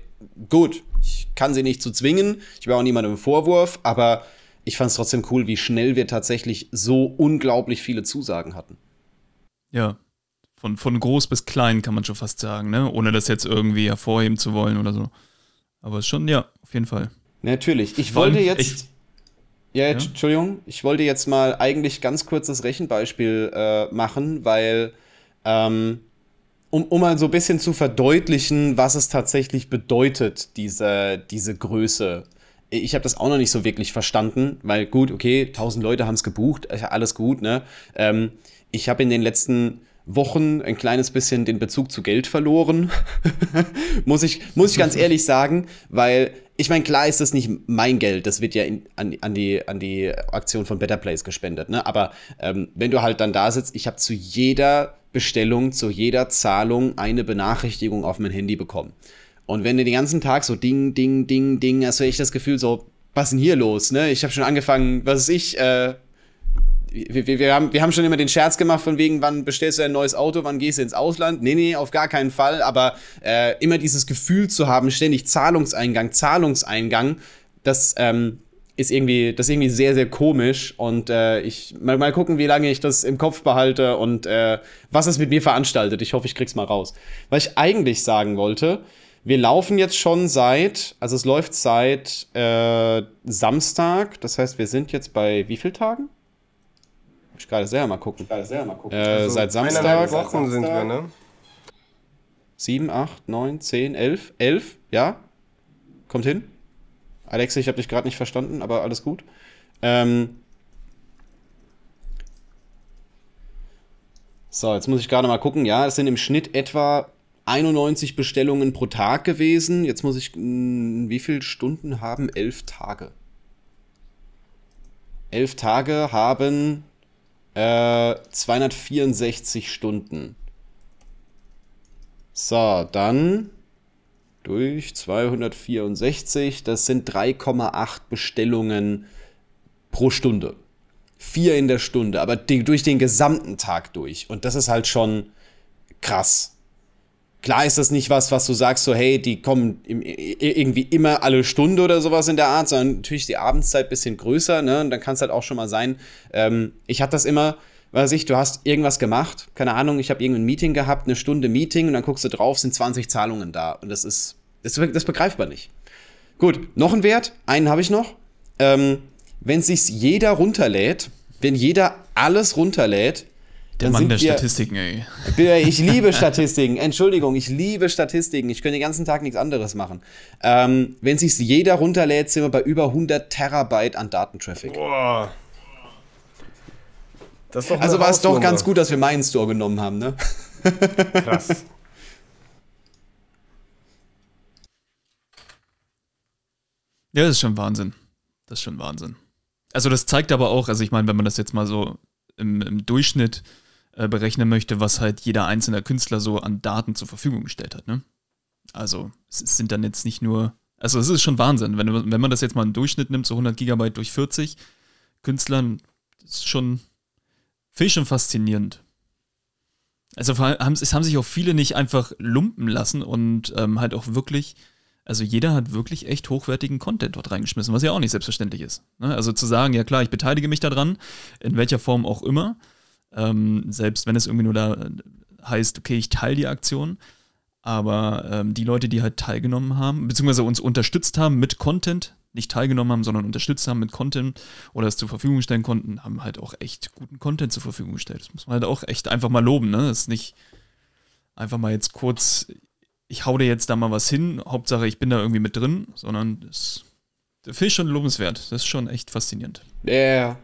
Gut, ich kann sie nicht zu zwingen, ich habe auch niemandem Vorwurf, aber ich fand es trotzdem cool, wie schnell wir tatsächlich so unglaublich viele Zusagen hatten. Ja, von, von groß bis klein kann man schon fast sagen, ne? Ohne das jetzt irgendwie hervorheben zu wollen oder so. Aber schon, ja, auf jeden Fall. Natürlich. Ich wollte jetzt. Ich, ja, ja, Entschuldigung. Ich wollte jetzt mal eigentlich ganz kurz das Rechenbeispiel äh, machen, weil. Ähm, um, um mal so ein bisschen zu verdeutlichen, was es tatsächlich bedeutet, diese, diese Größe. Ich habe das auch noch nicht so wirklich verstanden, weil gut, okay, 1000 Leute haben es gebucht, alles gut, ne? Ähm, ich habe in den letzten Wochen ein kleines bisschen den Bezug zu Geld verloren. muss, ich, muss ich ganz ehrlich sagen, weil ich meine, klar ist das nicht mein Geld, das wird ja in, an, an, die, an die Aktion von Better Place gespendet, ne? Aber ähm, wenn du halt dann da sitzt, ich habe zu jeder Bestellung, zu jeder Zahlung eine Benachrichtigung auf mein Handy bekommen. Und wenn du den ganzen Tag so Ding, Ding, Ding, Ding, hast du echt das Gefühl, so, was ist denn hier los, ne? Ich habe schon angefangen, was ist ich, äh, wir, wir, haben, wir haben schon immer den Scherz gemacht von wegen, wann bestellst du ein neues Auto, wann gehst du ins Ausland? Nee, nee, auf gar keinen Fall. Aber äh, immer dieses Gefühl zu haben, ständig Zahlungseingang, Zahlungseingang, das ähm, ist irgendwie, das ist irgendwie sehr, sehr komisch. Und äh, ich mal, mal gucken, wie lange ich das im Kopf behalte und äh, was es mit mir veranstaltet. Ich hoffe, ich krieg's mal raus. Was ich eigentlich sagen wollte, wir laufen jetzt schon seit, also es läuft seit äh, Samstag. Das heißt, wir sind jetzt bei wie vielen Tagen? Ich gerade selber mal gucken. Selber mal gucken. Äh, also seit Samstag. Wochen Samstag. sind wir, ne? 7, 8, 9, 10, 11. 11, ja? Kommt hin. Alexa, ich habe dich gerade nicht verstanden, aber alles gut. Ähm so, jetzt muss ich gerade mal gucken. Ja, es sind im Schnitt etwa 91 Bestellungen pro Tag gewesen. Jetzt muss ich, mh, hm, wie viele Stunden haben? Elf Tage. Elf Tage haben 264 äh, Stunden. So, dann durch 264, das sind 3,8 Bestellungen pro Stunde. Vier in der Stunde, aber durch den gesamten Tag durch. Und das ist halt schon krass klar ist das nicht was, was du sagst, so, hey, die kommen im, irgendwie immer alle Stunde oder sowas in der Art, sondern natürlich die Abendszeit ein bisschen größer, ne? Und dann kann es halt auch schon mal sein. Ähm, ich hatte das immer, weiß ich, du hast irgendwas gemacht, keine Ahnung, ich habe irgendein Meeting gehabt, eine Stunde Meeting und dann guckst du drauf, sind 20 Zahlungen da. Und das ist, das, das begreifbar nicht. Gut, noch ein Wert, einen habe ich noch. Ähm, wenn sich jeder runterlädt, wenn jeder alles runterlädt, Der Mann der Statistiken, ey. Ich liebe Statistiken. Entschuldigung, ich liebe Statistiken. Ich könnte den ganzen Tag nichts anderes machen. Ähm, wenn sich jeder runterlädt, sind wir bei über 100 Terabyte an Datentraffic. Boah. also war es doch ganz gut, dass wir meinen Store genommen haben, ne? Krass. Ja, das ist schon Wahnsinn. Das ist schon Wahnsinn. Also das zeigt aber auch, also ich meine, wenn man das jetzt mal so im, im Durchschnitt äh, berechnen möchte, was halt jeder einzelne Künstler so an Daten zur Verfügung gestellt hat, ne? Also es sind dann jetzt nicht nur, also es ist schon Wahnsinn, wenn, wenn man das jetzt mal im Durchschnitt nimmt, so 100 Gigabyte durch 40 Künstlern, ist schon, finde ich schon faszinierend. Also haben, es haben sich auch viele nicht einfach lumpen lassen und ähm, halt auch wirklich also jeder hat wirklich echt hochwertigen Content dort reingeschmissen, was ja auch nicht selbstverständlich ist. Ne? Also zu sagen, ja klar, ich beteilige mich daran, in welcher Form auch immer, ähm, selbst wenn es irgendwie nur da heißt, okay, ich teile die Aktion, aber ähm, die Leute, die halt teilgenommen haben, beziehungsweise uns unterstützt haben mit Content, nicht teilgenommen haben, sondern unterstützt haben mit Content oder es zur Verfügung stellen konnten, haben halt auch echt guten Content zur Verfügung gestellt. Das muss man halt auch echt einfach mal loben, ne? Das ist nicht einfach mal jetzt kurz ich hau dir jetzt da mal was hin, Hauptsache ich bin da irgendwie mit drin, sondern das, das finde schon lobenswert. Das ist schon echt faszinierend. Ja, yeah.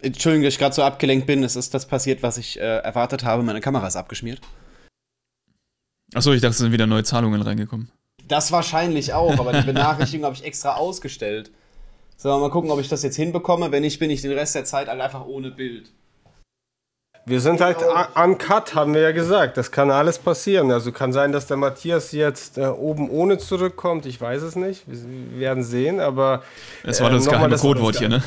Entschuldigung, dass ich gerade so abgelenkt bin. Es ist das passiert, was ich äh, erwartet habe. Meine Kamera ist abgeschmiert. Achso, ich dachte, es sind wieder neue Zahlungen reingekommen. Das wahrscheinlich auch, aber die Benachrichtigung habe ich extra ausgestellt. So, mal gucken, ob ich das jetzt hinbekomme. Wenn nicht, bin ich den Rest der Zeit halt einfach ohne Bild. Wir sind halt uncut, haben wir ja gesagt. Das kann alles passieren. Also kann sein, dass der Matthias jetzt äh, oben ohne zurückkommt. Ich weiß es nicht. Wir werden sehen, aber. Es war äh, das äh, geheime das Codewort hier, ne?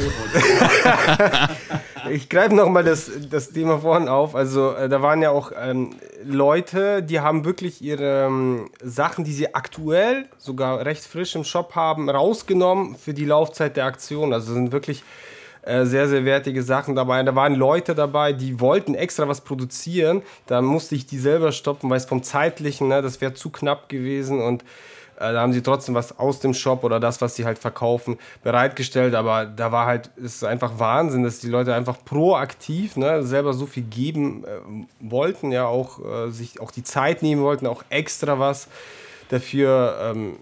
ich greife nochmal das, das Thema vorhin auf. Also, äh, da waren ja auch ähm, Leute, die haben wirklich ihre ähm, Sachen, die sie aktuell sogar recht frisch im Shop haben, rausgenommen für die Laufzeit der Aktion. Also sind wirklich äh, sehr, sehr wertige Sachen dabei. Da waren Leute dabei, die wollten extra was produzieren. Da musste ich die selber stoppen, weil es vom zeitlichen, ne, das wäre zu knapp gewesen und äh, da haben sie trotzdem was aus dem Shop oder das, was sie halt verkaufen, bereitgestellt. Aber da war halt, es ist einfach Wahnsinn, dass die Leute einfach proaktiv ne, selber so viel geben äh, wollten, ja auch äh, sich auch die Zeit nehmen wollten, auch extra was dafür ähm,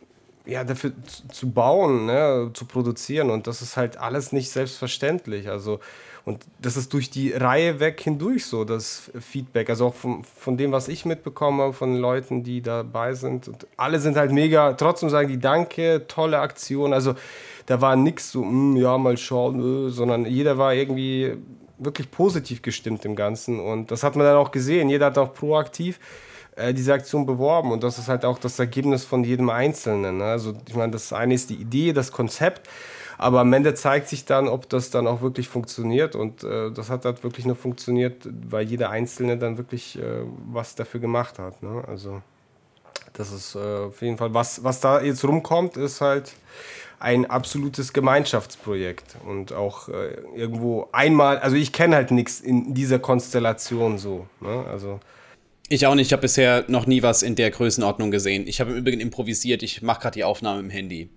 ja, dafür zu bauen, ne, zu produzieren. Und das ist halt alles nicht selbstverständlich. Also, und das ist durch die Reihe weg hindurch so, das Feedback. Also auch von, von dem, was ich mitbekomme, von Leuten, die dabei sind. Und alle sind halt mega, trotzdem sagen die Danke, tolle Aktion. Also da war nichts so, mm, ja, mal schauen, äh, sondern jeder war irgendwie wirklich positiv gestimmt im Ganzen. Und das hat man dann auch gesehen. Jeder hat auch proaktiv äh, diese Aktion beworben und das ist halt auch das Ergebnis von jedem Einzelnen. Ne? Also ich meine, das eine ist die Idee, das Konzept, aber am Ende zeigt sich dann, ob das dann auch wirklich funktioniert und äh, das hat halt wirklich nur funktioniert, weil jeder Einzelne dann wirklich äh, was dafür gemacht hat. Ne? Also das ist äh, auf jeden Fall, was, was da jetzt rumkommt, ist halt ein absolutes Gemeinschaftsprojekt und auch äh, irgendwo einmal, also ich kenne halt nichts in dieser Konstellation so. Ne? Also ich auch nicht. Ich habe bisher noch nie was in der Größenordnung gesehen. Ich habe im Übrigen improvisiert. Ich mache gerade die Aufnahme im Handy.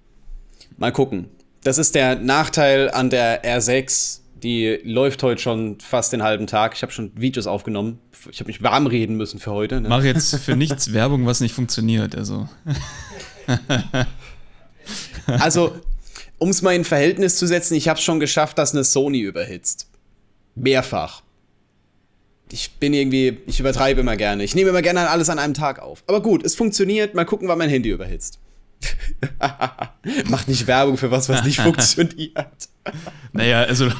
Mal gucken. Das ist der Nachteil an der R6. Die läuft heute schon fast den halben Tag. Ich habe schon Videos aufgenommen. Ich habe mich warm reden müssen für heute. Ne? Mach jetzt für nichts Werbung, was nicht funktioniert. Also, also um es mal in Verhältnis zu setzen, ich habe es schon geschafft, dass eine Sony überhitzt. Mehrfach ich bin irgendwie, ich übertreibe immer gerne. Ich nehme immer gerne alles an einem Tag auf. Aber gut, es funktioniert. Mal gucken, wann mein Handy überhitzt. Macht nicht Werbung für was, was nicht funktioniert. naja, also.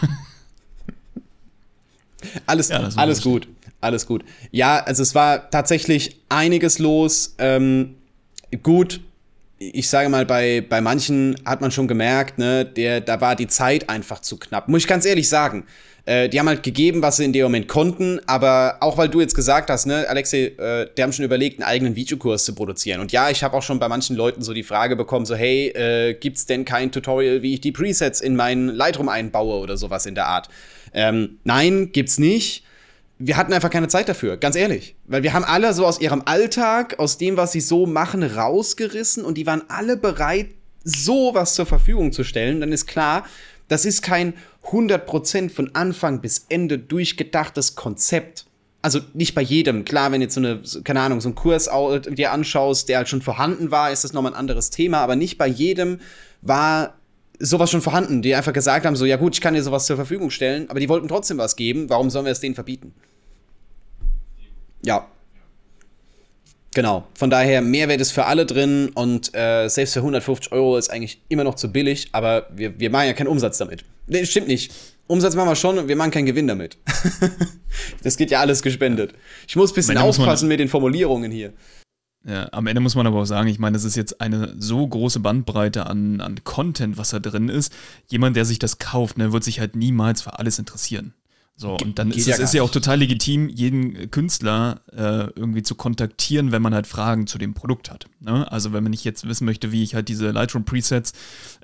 alles, ja, alles gut. Alles gut. Ja, also es war tatsächlich einiges los. Ähm, gut, ich sage mal, bei, bei manchen hat man schon gemerkt, ne, der, da war die Zeit einfach zu knapp. Muss ich ganz ehrlich sagen. Äh, die haben halt gegeben, was sie in dem Moment konnten, aber auch weil du jetzt gesagt hast, ne, Alexei, äh, die haben schon überlegt, einen eigenen Videokurs zu produzieren. Und ja, ich habe auch schon bei manchen Leuten so die Frage bekommen, so, hey, äh, gibt's denn kein Tutorial, wie ich die Presets in meinen Lightroom einbaue oder sowas in der Art? Ähm, nein, gibt's nicht. Wir hatten einfach keine Zeit dafür, ganz ehrlich. Weil wir haben alle so aus ihrem Alltag, aus dem, was sie so machen, rausgerissen und die waren alle bereit, sowas zur Verfügung zu stellen. Dann ist klar, das ist kein 100% von Anfang bis Ende durchgedachtes Konzept. Also nicht bei jedem. Klar, wenn jetzt so eine, keine Ahnung, so ein Kurs dir anschaust, der halt schon vorhanden war, ist das nochmal ein anderes Thema. Aber nicht bei jedem war sowas schon vorhanden, die einfach gesagt haben, so, ja gut, ich kann dir sowas zur Verfügung stellen, aber die wollten trotzdem was geben, warum sollen wir es denen verbieten? Ja. Genau. Von daher, Mehrwert ist für alle drin und äh, selbst für 150 Euro ist eigentlich immer noch zu billig, aber wir, wir machen ja keinen Umsatz damit. Nee, stimmt nicht. Umsatz machen wir schon und wir machen keinen Gewinn damit. das geht ja alles gespendet. Ich muss ein bisschen aufpassen mit den Formulierungen hier. Ja, am Ende muss man aber auch sagen, ich meine, es ist jetzt eine so große Bandbreite an, an Content, was da drin ist. Jemand, der sich das kauft, ne, wird sich halt niemals für alles interessieren. So, und dann ist ja es ist ja auch total legitim, jeden Künstler äh, irgendwie zu kontaktieren, wenn man halt Fragen zu dem Produkt hat. Ne? Also wenn man nicht jetzt wissen möchte, wie ich halt diese Lightroom-Presets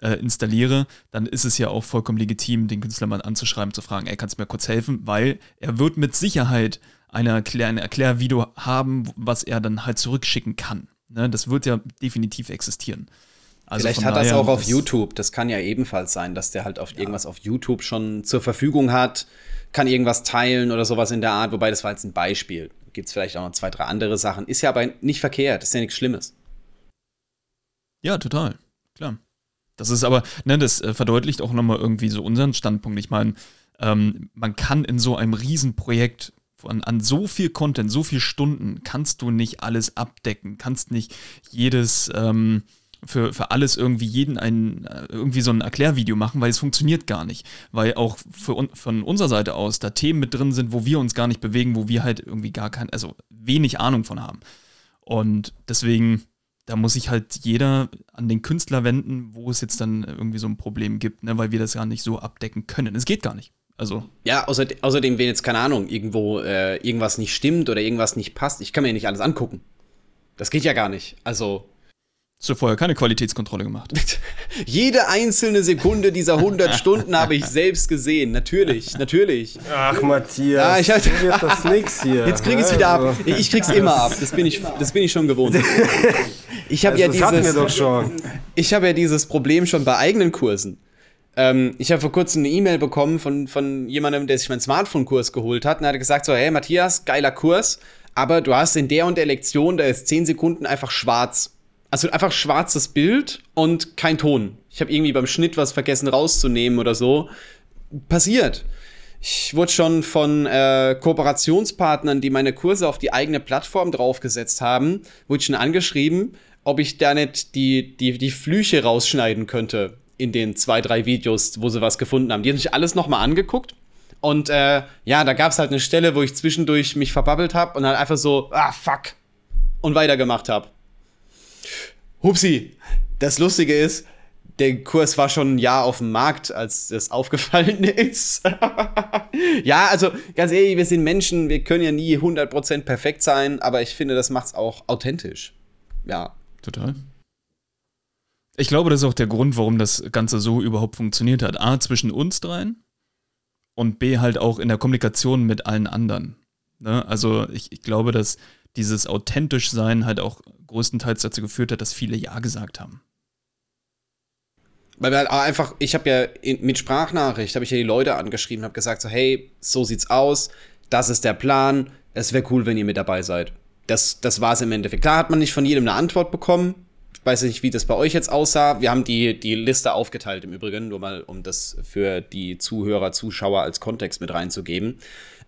äh, installiere, dann ist es ja auch vollkommen legitim, den Künstler mal anzuschreiben, zu fragen, ey, kannst du mir kurz helfen? Weil er wird mit Sicherheit eine Erklär ein Erklärvideo haben, was er dann halt zurückschicken kann. Ne? Das wird ja definitiv existieren. Also Vielleicht hat das auch auf YouTube. Das kann ja ebenfalls sein, dass der halt auf ja. irgendwas auf YouTube schon zur Verfügung hat, kann irgendwas teilen oder sowas in der Art. Wobei das war jetzt ein Beispiel. Gibt es vielleicht auch noch zwei, drei andere Sachen. Ist ja aber nicht verkehrt. Ist ja nichts Schlimmes. Ja, total. Klar. Das ist aber, ne, das äh, verdeutlicht auch nochmal irgendwie so unseren Standpunkt. Ich meine, ähm, man kann in so einem Riesenprojekt von, an so viel Content, so viel Stunden kannst du nicht alles abdecken, kannst nicht jedes ähm, für, für alles irgendwie jeden ein äh, irgendwie so ein Erklärvideo machen, weil es funktioniert gar nicht. Weil auch für, von unserer Seite aus da Themen mit drin sind, wo wir uns gar nicht bewegen, wo wir halt irgendwie gar kein, also wenig Ahnung von haben. Und deswegen, da muss sich halt jeder an den Künstler wenden, wo es jetzt dann irgendwie so ein Problem gibt, ne, weil wir das gar nicht so abdecken können. Es geht gar nicht. Also. Ja, außerdem, außerdem, wenn jetzt, keine Ahnung, irgendwo äh, irgendwas nicht stimmt oder irgendwas nicht passt, ich kann mir ja nicht alles angucken. Das geht ja gar nicht. Also. Hast du vorher keine Qualitätskontrolle gemacht? Jede einzelne Sekunde dieser 100 Stunden habe ich selbst gesehen. Natürlich, natürlich. Ach, Matthias. Ah, ich halt, wird das nix hier. Jetzt krieg ich es wieder ab. Also. Ich krieg's immer ab. Das bin ich, das bin ich schon gewohnt. Ich habe also, ja dieses. Das hatten wir doch schon. Ich habe ja dieses Problem schon bei eigenen Kursen. Ähm, ich habe vor kurzem eine E-Mail bekommen von, von jemandem, der sich meinen Smartphone-Kurs geholt hat. Und er hat gesagt so, hey Matthias, geiler Kurs, aber du hast in der und der Lektion, da ist 10 Sekunden einfach schwarz. Also einfach schwarzes Bild und kein Ton. Ich habe irgendwie beim Schnitt was vergessen rauszunehmen oder so. Passiert. Ich wurde schon von äh, Kooperationspartnern, die meine Kurse auf die eigene Plattform draufgesetzt haben, wurde schon angeschrieben, ob ich da nicht die, die, die Flüche rausschneiden könnte in den zwei, drei Videos, wo sie was gefunden haben. Die haben sich alles nochmal angeguckt. Und äh, ja, da gab es halt eine Stelle, wo ich zwischendurch mich verbabbelt habe und halt einfach so, ah, fuck. Und weitergemacht habe. Hupsi. Das Lustige ist, der Kurs war schon ein Jahr auf dem Markt, als das aufgefallen ist. ja, also ganz ehrlich, wir sind Menschen, wir können ja nie 100% perfekt sein, aber ich finde, das macht's auch authentisch. Ja. Total. Ich glaube, das ist auch der Grund, warum das Ganze so überhaupt funktioniert hat. A, zwischen uns dreien und B, halt auch in der Kommunikation mit allen anderen. Ne? Also ich, ich glaube, dass dieses authentisch sein halt auch größtenteils dazu geführt hat, dass viele Ja gesagt haben. Weil wir halt einfach, ich habe ja in, mit Sprachnachricht, habe ich ja die Leute angeschrieben, habe gesagt so, hey, so sieht's aus, das ist der Plan, es wäre cool, wenn ihr mit dabei seid. Das, das war es im Endeffekt. Klar hat man nicht von jedem eine Antwort bekommen, weiß nicht, wie das bei euch jetzt aussah. Wir haben die, die Liste aufgeteilt im Übrigen, nur mal, um das für die Zuhörer, Zuschauer als Kontext mit reinzugeben.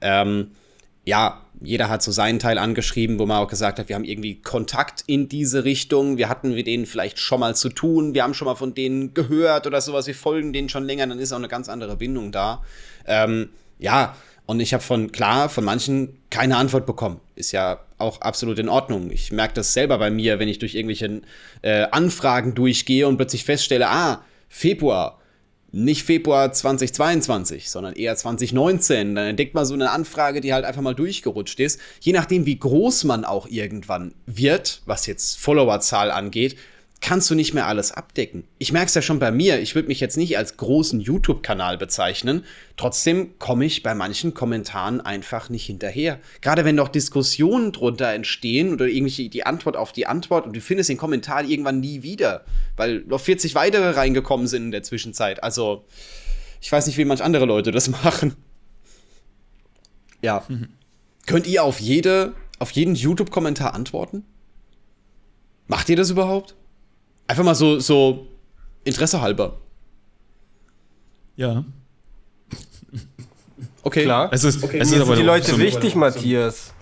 Ähm, ja, jeder hat so seinen Teil angeschrieben, wo man auch gesagt hat, wir haben irgendwie Kontakt in diese Richtung. Wir hatten mit denen vielleicht schon mal zu tun. Wir haben schon mal von denen gehört oder sowas. Wir folgen denen schon länger. Dann ist auch eine ganz andere Bindung da. Ähm, ja, und ich habe von, klar, von manchen keine Antwort bekommen. Ist ja auch absolut in Ordnung. Ich merke das selber bei mir, wenn ich durch irgendwelche äh, Anfragen durchgehe und plötzlich feststelle, ah, Februar, nicht Februar 2022, sondern eher 2019. Dann entdeckt man so eine Anfrage, die halt einfach mal durchgerutscht ist. Je nachdem, wie groß man auch irgendwann wird, was jetzt Followerzahl angeht, kannst du nicht mehr alles abdecken. Ich merke es ja schon bei mir, ich würde mich jetzt nicht als großen YouTube-Kanal bezeichnen, trotzdem komme ich bei manchen Kommentaren einfach nicht hinterher. Gerade wenn noch Diskussionen drunter entstehen oder irgendwie die Antwort auf die Antwort und du findest den Kommentar irgendwann nie wieder, weil noch 40 weitere reingekommen sind in der Zwischenzeit. Also, ich weiß nicht, wie manch andere Leute das machen. Ja. Mhm. Könnt ihr auf jede, auf jeden YouTube-Kommentar antworten? Macht ihr das überhaupt? Einfach mal so, so Interesse halber. Ja. Okay. Klar. Es ist, Okay, es mir ist aber sind die Leute so- wichtig, Matthias.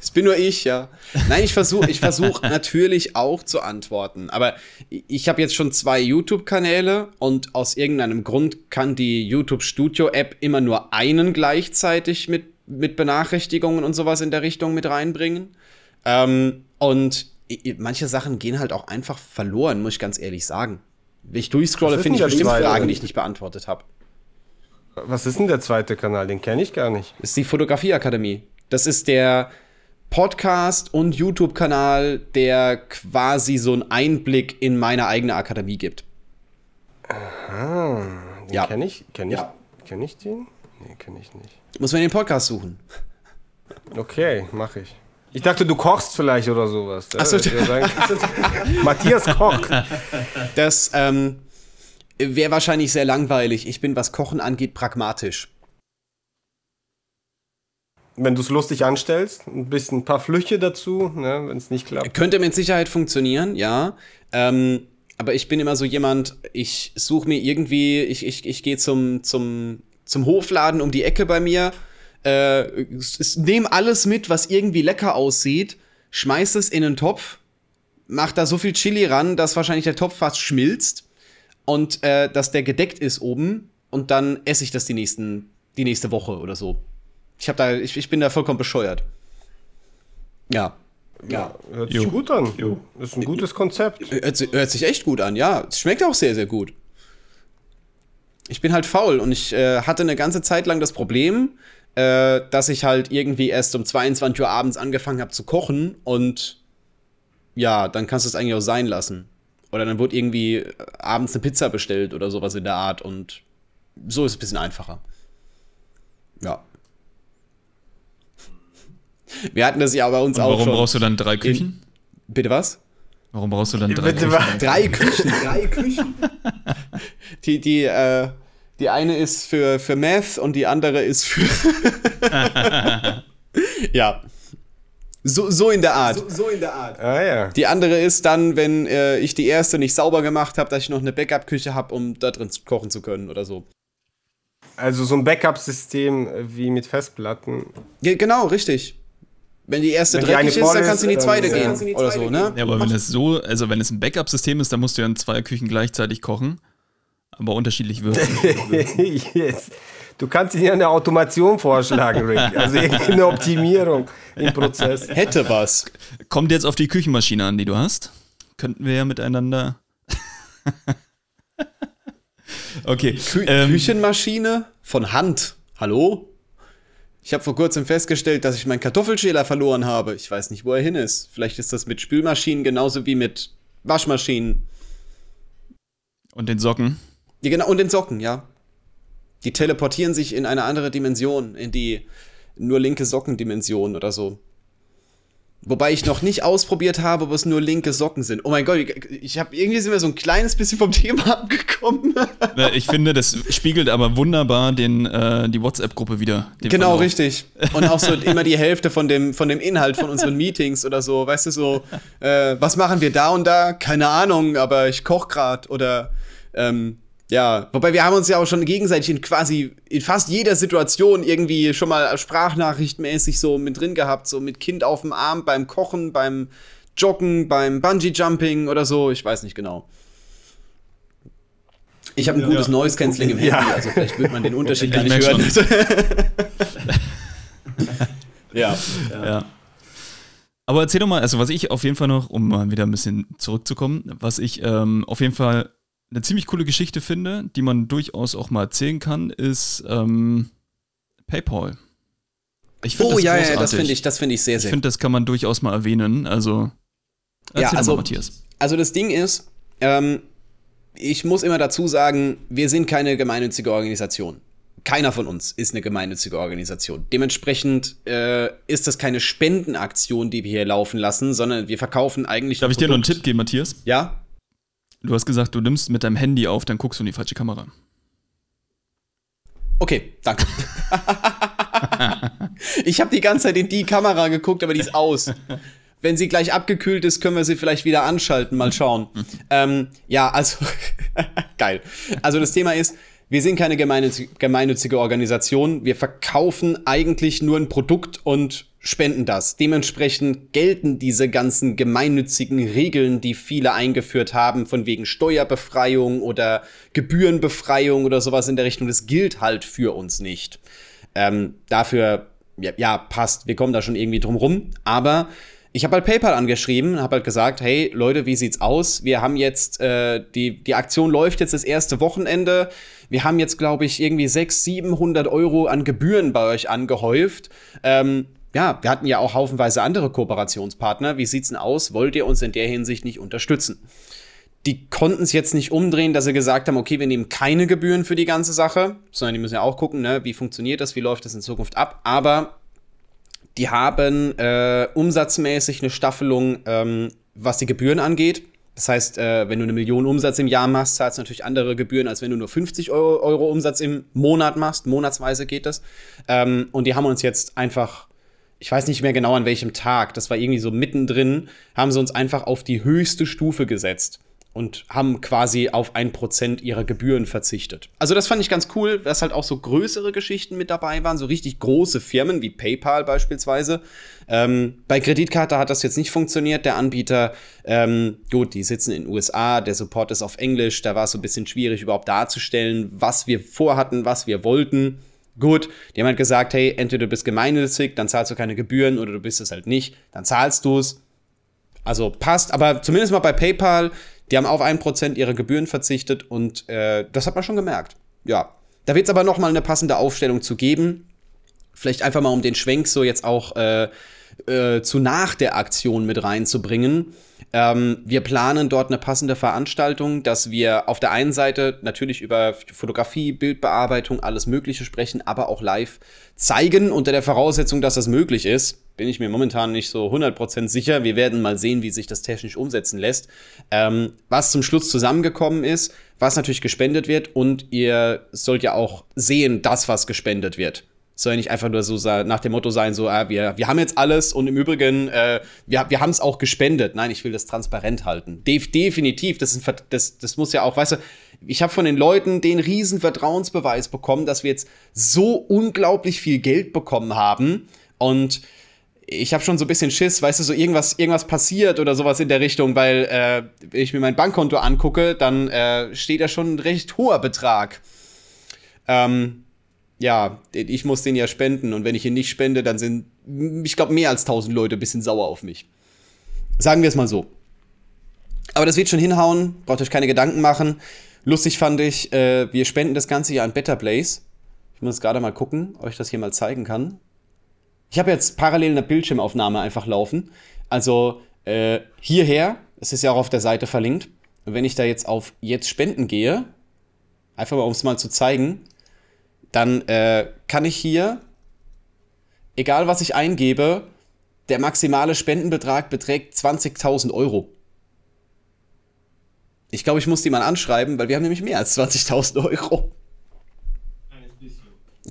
Es bin nur ich, ja. Nein, ich versuche ich versuch natürlich auch zu antworten. Aber ich habe jetzt schon zwei YouTube-Kanäle und aus irgendeinem Grund kann die YouTube Studio-App immer nur einen gleichzeitig mit, mit Benachrichtigungen und sowas in der Richtung mit reinbringen. Ähm, und manche Sachen gehen halt auch einfach verloren, muss ich ganz ehrlich sagen. Wenn ich durchscrolle, finde ich denn bestimmt? Fragen, die ich nicht beantwortet habe. Was ist denn der zweite Kanal? Den kenne ich gar nicht. ist die Fotografieakademie. Das ist der Podcast und YouTube-Kanal, der quasi so einen Einblick in meine eigene Akademie gibt. Den Ja. kenne ich, kenn ich, Ja. kenn ich den? Nee, kenne ich nicht. Muss man den Podcast suchen. Okay, mache ich. Ich dachte, du kochst vielleicht oder sowas. Ach so. Das wäre sein- Matthias kocht. Das ähm, wäre wahrscheinlich sehr langweilig. Ich bin, was Kochen angeht, pragmatisch. Wenn du es lustig anstellst, ein bisschen ein paar Flüche dazu, ne, wenn es nicht klappt. Könnte mit Sicherheit funktionieren, ja. Ähm, aber ich bin immer so jemand, ich suche mir irgendwie, ich, ich, ich gehe zum, zum, zum Hofladen um die Ecke bei mir, äh, nehme alles mit, was irgendwie lecker aussieht, schmeiß es in einen Topf, mach da so viel Chili ran, dass wahrscheinlich der Topf fast schmilzt und äh, dass der gedeckt ist oben und dann esse ich das die, nächsten, die nächste Woche oder so. Ich, hab da, ich, ich bin da vollkommen bescheuert. Ja. Ja. Hört sich Jo. gut an. Das ist ein gutes Konzept. Hört, si- hört sich echt gut an, ja. Es schmeckt auch sehr, sehr gut. Ich bin halt faul und ich äh, hatte eine ganze Zeit lang das Problem, äh, dass ich halt irgendwie erst um 22 Uhr abends angefangen habe zu kochen und ja, dann kannst du es eigentlich auch sein lassen. Oder dann wurde irgendwie äh, abends eine Pizza bestellt oder sowas in der Art und so ist es ein bisschen einfacher. Ja. Wir hatten das ja bei uns Und auch warum schon. brauchst du dann drei Küchen? Bitte was? Warum brauchst du dann drei Bitte Küchen? was? Drei Küchen, drei Küchen. Die, die, äh, die eine ist für, für Meth und die andere ist für. ja. So, so in der Art. So, in der Art. Ah ja. Die andere ist dann, wenn äh, ich die erste nicht sauber gemacht habe, dass ich noch eine Backup-Küche habe, um da drin zu- kochen zu können oder so. Also so ein Backup-System äh, wie mit Festplatten. Ja, genau, richtig. Wenn die erste Wenn die dreckig eine ist, dann kannst du in die zweite dann, gehen. ja. Oder so, ne? Ja, aber wenn es so, also wenn es ein Backup-System ist, dann musst du ja in zwei Küchen gleichzeitig kochen, aber unterschiedlich würzen. yes. Du kannst dir eine Automation vorschlagen, Rick. Also irgendeine Optimierung im Prozess. Hätte was. Kommt jetzt auf die Küchenmaschine an, die du hast. Könnten wir ja miteinander. okay. Kü ähm, Küchenmaschine von Hand. Hallo? Ich habe vor kurzem festgestellt, dass ich meinen Kartoffelschäler verloren habe. Ich weiß nicht, wo er hin ist. Vielleicht ist das mit Spülmaschinen genauso wie mit Waschmaschinen. und den Socken. Ja, genau, und den Socken, ja. Die teleportieren sich in eine andere Dimension, in die nur linke Sockendimension oder so. Wobei ich noch nicht ausprobiert habe, ob es nur linke Socken sind. Oh mein Gott, ich, habe irgendwie sind wir so ein kleines bisschen vom Thema abgekommen. Ich finde, das spiegelt aber wunderbar den, äh, die WhatsApp-Gruppe wieder. Genau, Verlauf. richtig. Und auch so immer die Hälfte von dem, von dem Inhalt von unseren Meetings oder so. Weißt du, so, äh, was machen wir da und da? Keine Ahnung, aber ich koch grad oder ähm, ja. Wobei wir haben uns ja auch schon gegenseitig in quasi in fast jeder Situation irgendwie schon mal sprachnachrichtmäßig so mit drin gehabt, so mit Kind auf dem Arm beim Kochen, beim Joggen, beim Bungee-Jumping oder so. Ich weiß nicht genau. Ich habe ein gutes Noise Cancelling im Handy, Ja. also vielleicht wird man den Unterschied gar Ich nicht hören. ja. Ja. Aber erzähl doch mal, also was ich auf jeden Fall noch, um mal wieder ein bisschen zurückzukommen, was ich ähm, auf jeden Fall eine ziemlich coole Geschichte finde, die man durchaus auch mal erzählen kann, ist ähm, PayPal. Ich Oh ja, ja, das großartig. finde ich, das finde ich sehr, Ich sehr. finde, das kann man durchaus mal erwähnen. Also, Ja, also- mal, Matthias. Also das Ding ist, ähm, ich muss immer dazu sagen, wir sind keine gemeinnützige Organisation. Keiner von uns ist eine gemeinnützige Organisation. Dementsprechend äh, ist das keine Spendenaktion, die wir hier laufen lassen, sondern wir verkaufen eigentlich. Darf ich dir noch einen. Tipp geben, Matthias? Ja? Du hast gesagt, du nimmst mit deinem Handy auf, dann guckst du in die falsche Kamera. Okay, danke. Ich habe die ganze Zeit in die Kamera geguckt, aber die ist aus. Wenn sie gleich abgekühlt ist, können wir sie vielleicht wieder anschalten. Mal schauen. ähm, ja, also geil. Also das Thema ist, wir sind keine gemeinnützige Organisation. Wir verkaufen eigentlich nur ein Produkt und spenden das. Dementsprechend gelten diese ganzen gemeinnützigen Regeln, die viele eingeführt haben, von wegen Steuerbefreiung oder Gebührenbefreiung oder sowas in der Richtung, das gilt halt für uns nicht. Ähm, dafür, ja, ja, passt, wir kommen da schon irgendwie drum rum, aber ich habe halt PayPal angeschrieben, habe halt gesagt, hey Leute, wie sieht's aus? Wir haben jetzt, äh, die, die Aktion läuft jetzt das erste Wochenende. Wir haben jetzt, glaube ich, irgendwie 600, 700 Euro an Gebühren bei euch angehäuft. Ähm, ja, wir hatten ja auch haufenweise andere Kooperationspartner. Wie sieht's denn aus? Wollt ihr uns in der Hinsicht nicht unterstützen? Die konnten es jetzt nicht umdrehen, dass sie gesagt haben, okay, wir nehmen keine Gebühren für die ganze Sache, sondern die müssen ja auch gucken, ne, wie funktioniert das, wie läuft das in Zukunft ab. Aber die haben äh, umsatzmäßig eine Staffelung, ähm, was die Gebühren angeht. Das heißt, äh, wenn du eine Million Umsatz im Jahr machst, zahlst du natürlich andere Gebühren, als wenn du nur 50 Euro, Euro Umsatz im Monat machst. Monatsweise geht das. Ähm, und die haben uns jetzt einfach ich weiß nicht mehr genau an welchem Tag, das war irgendwie so mittendrin, haben sie uns einfach auf die höchste Stufe gesetzt und haben quasi auf ein Prozent ihrer Gebühren verzichtet. Also das fand ich ganz cool, dass halt auch so größere Geschichten mit dabei waren, so richtig große Firmen wie PayPal beispielsweise. Ähm, bei Kreditkarte hat das jetzt nicht funktioniert. Der Anbieter, ähm, gut, die sitzen in den USA, der Support ist auf Englisch, da war es so ein bisschen schwierig überhaupt darzustellen, was wir vorhatten, was wir wollten. Gut, die haben halt gesagt, hey, entweder du bist gemeinnützig, dann zahlst du keine Gebühren oder du bist es halt nicht, dann zahlst du es. Also passt, aber zumindest mal bei PayPal, die haben auf ein Prozent ihrer Gebühren verzichtet und äh, das hat man schon gemerkt. Ja, da wird es aber noch mal eine passende Aufstellung zu geben. Vielleicht einfach mal um den Schwenk so jetzt auch äh, äh, zu nach der Aktion mit reinzubringen. Ähm, wir planen dort eine passende Veranstaltung, dass wir auf der einen Seite natürlich über Fotografie, Bildbearbeitung, alles Mögliche sprechen, aber auch live zeigen unter der Voraussetzung, dass das möglich ist. Bin ich mir momentan nicht so 100% sicher. Wir werden mal sehen, wie sich das technisch umsetzen lässt. Ähm, was zum Schluss zusammengekommen ist, was natürlich gespendet wird und ihr sollt ja auch sehen, dass was gespendet wird soll ja nicht einfach nur so nach dem Motto sein, so, ah, wir, wir haben jetzt alles und im Übrigen, äh, wir, wir haben es auch gespendet. Nein, ich will das transparent halten. De definitiv, das, ist das, das muss ja auch, weißt du, ich habe von den Leuten den riesen Vertrauensbeweis bekommen, dass wir jetzt so unglaublich viel Geld bekommen haben und ich habe schon so ein bisschen Schiss, weißt du, so irgendwas, irgendwas passiert oder sowas in der Richtung, weil äh, wenn ich mir mein Bankkonto angucke, dann äh, steht da schon ein recht hoher Betrag. Ähm, ja, ich muss den ja spenden und wenn ich ihn nicht spende, dann sind, ich glaube, mehr als 1000 Leute ein bisschen sauer auf mich. Sagen wir es mal so. Aber das wird schon hinhauen, braucht euch keine Gedanken machen. Lustig fand ich, äh, wir spenden das Ganze ja an Better Place. Ich muss gerade mal gucken, ob ich das hier mal zeigen kann. Ich habe jetzt parallel eine Bildschirmaufnahme einfach laufen. Also äh, hierher, es ist ja auch auf der Seite verlinkt. Und wenn ich da jetzt auf Jetzt spenden gehe, einfach mal um es mal zu zeigen, dann äh, kann ich hier, egal was ich eingebe, der maximale Spendenbetrag beträgt 20.000 Euro. Ich glaube, ich muss die mal anschreiben, weil wir haben nämlich mehr als 20.000 Euro.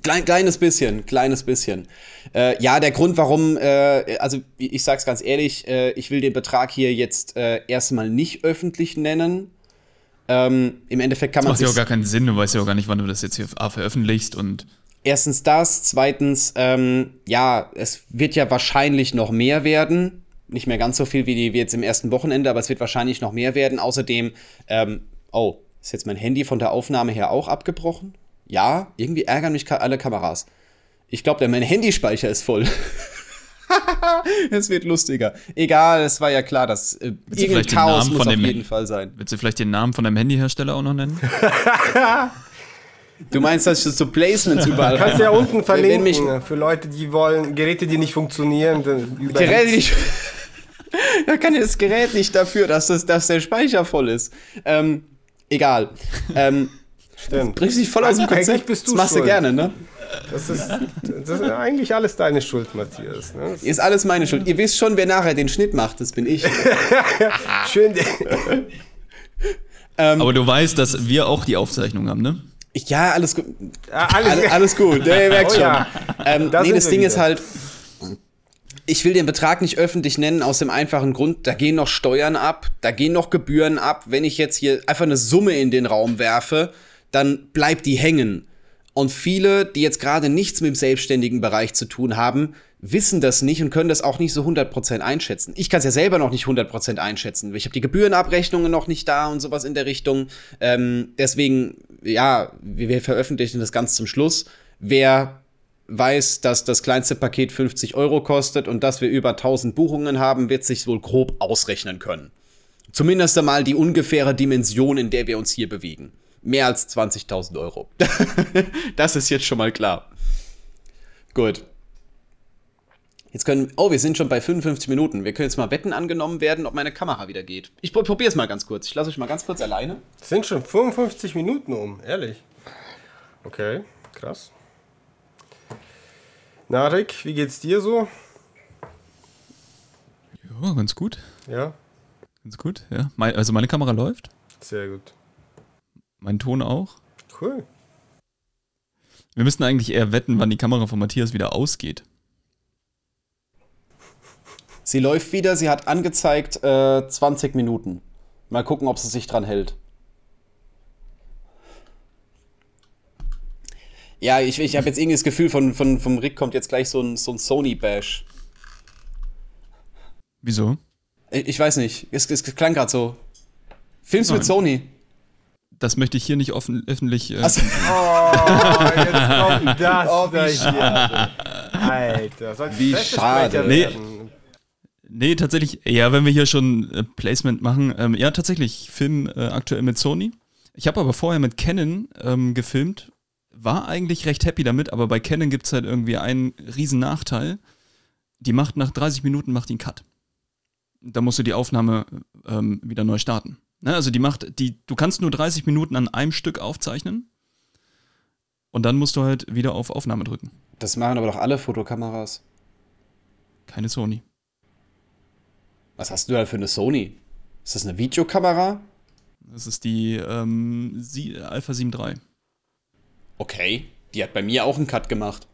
Kleines bisschen. Klein, kleines bisschen, kleines bisschen. Äh, ja, der Grund, warum, äh, also ich sag's ganz ehrlich, äh, ich will den Betrag hier jetzt äh, erstmal nicht öffentlich nennen, ähm, Im Endeffekt kann man. Das macht ja auch gar keinen Sinn, du weißt ja auch gar nicht, wann du das jetzt hier veröffentlichst und. Erstens das, zweitens, ähm, ja, es wird ja wahrscheinlich noch mehr werden. Nicht mehr ganz so viel wie, die, wie jetzt im ersten Wochenende, aber es wird wahrscheinlich noch mehr werden. Außerdem, ähm, oh, ist jetzt mein Handy von der Aufnahme her auch abgebrochen? Ja, irgendwie ärgern mich alle Kameras. Ich glaube, mein Handyspeicher ist voll. es wird lustiger. Egal, es war ja klar, dass äh, irgendein Chaos muss auf jeden Fall sein. Willst du vielleicht den Namen von deinem Handyhersteller auch noch nennen? Du meinst, dass ich so Placements überall Kannst du ja unten verlinken mich, für Leute, die wollen Geräte, die nicht funktionieren. Geräte, die nicht. da kann das Gerät nicht dafür, dass, das, dass der Speicher voll ist. Ähm, egal. Ähm, Stimmt. Brichst dich voll aus dem Konzept. Bist du das machst schuld. du gerne, ne? Das ist, das ist eigentlich alles deine Schuld, Matthias. Ne? Ist alles meine Schuld. Ihr wisst schon, wer nachher den Schnitt macht, das bin ich. Schön. ähm, Aber du weißt, dass wir auch die Aufzeichnung haben, ne? Ja, alles gut. Ah, alles, alles, gut. Nee, merk oh, schon. Ja. Ähm, das nee, das Ding wieder. ist halt, ich will den Betrag nicht öffentlich nennen, aus dem einfachen Grund, da gehen noch Steuern ab, da gehen noch Gebühren ab. Wenn ich jetzt hier einfach eine Summe in den Raum werfe, dann bleibt die hängen. Und viele, die jetzt gerade nichts mit dem selbstständigen Bereich zu tun haben, wissen das nicht und können das auch nicht so 100% einschätzen. Ich kann es ja selber noch nicht 100% einschätzen. Ich habe die Gebührenabrechnungen noch nicht da und sowas in der Richtung. Ähm, deswegen, ja, wir, wir veröffentlichen das ganz zum Schluss. Wer weiß, dass das kleinste Paket 50 Euro kostet und dass wir über 1000 Buchungen haben, wird sich wohl grob ausrechnen können. Zumindest einmal die ungefähre Dimension, in der wir uns hier bewegen mehr als 20.000 Euro. das ist jetzt schon mal klar. Gut. Jetzt können. Oh, wir sind schon bei 55 Minuten. Wir können jetzt mal Wetten angenommen werden, ob meine Kamera wieder geht. Ich probiere es mal ganz kurz. Ich lasse euch mal ganz kurz alleine. sind schon 55 Minuten um, ehrlich. Okay, krass. Na, Rick, wie geht's dir so? Ja, ganz gut. Ja. Ganz gut, ja. Also meine Kamera läuft. Sehr gut. Mein Ton auch. Cool. Wir müssten eigentlich eher wetten, wann die Kamera von Matthias wieder ausgeht. Sie läuft wieder, sie hat angezeigt äh, 20 Minuten. Mal gucken, ob sie sich dran hält. Ja, ich, ich habe jetzt irgendwie das Gefühl, von, von, vom Rick kommt jetzt gleich so ein, so ein Sony-Bash. Wieso? Ich, ich, weiß nicht. Es, es klang gerade so. Filmst du mit Sony? Das möchte ich hier nicht offen, öffentlich. Äh, also, oh, jetzt kommt das oh, wie hier. Alter, wie schade. Nee, nee, tatsächlich, ja, wenn wir hier schon äh, Placement machen, ähm, ja, tatsächlich, ich film äh, aktuell mit Sony. Ich habe aber vorher mit Canon ähm, gefilmt, war eigentlich recht happy damit, aber bei Canon gibt es halt irgendwie einen riesen Nachteil. Die macht nach 30 Minuten macht die einen Cut. Da musst du die Aufnahme ähm, wieder neu starten. Ne, also die macht, die, du kannst nur 30 Minuten an einem Stück aufzeichnen und dann musst du halt wieder auf Aufnahme drücken. Das machen aber doch alle Fotokameras. Keine Sony. Was hast du da für eine Sony? Ist das eine Videokamera? Das ist die ähm, Alpha 7 III. Okay, die hat bei mir auch einen Cut gemacht.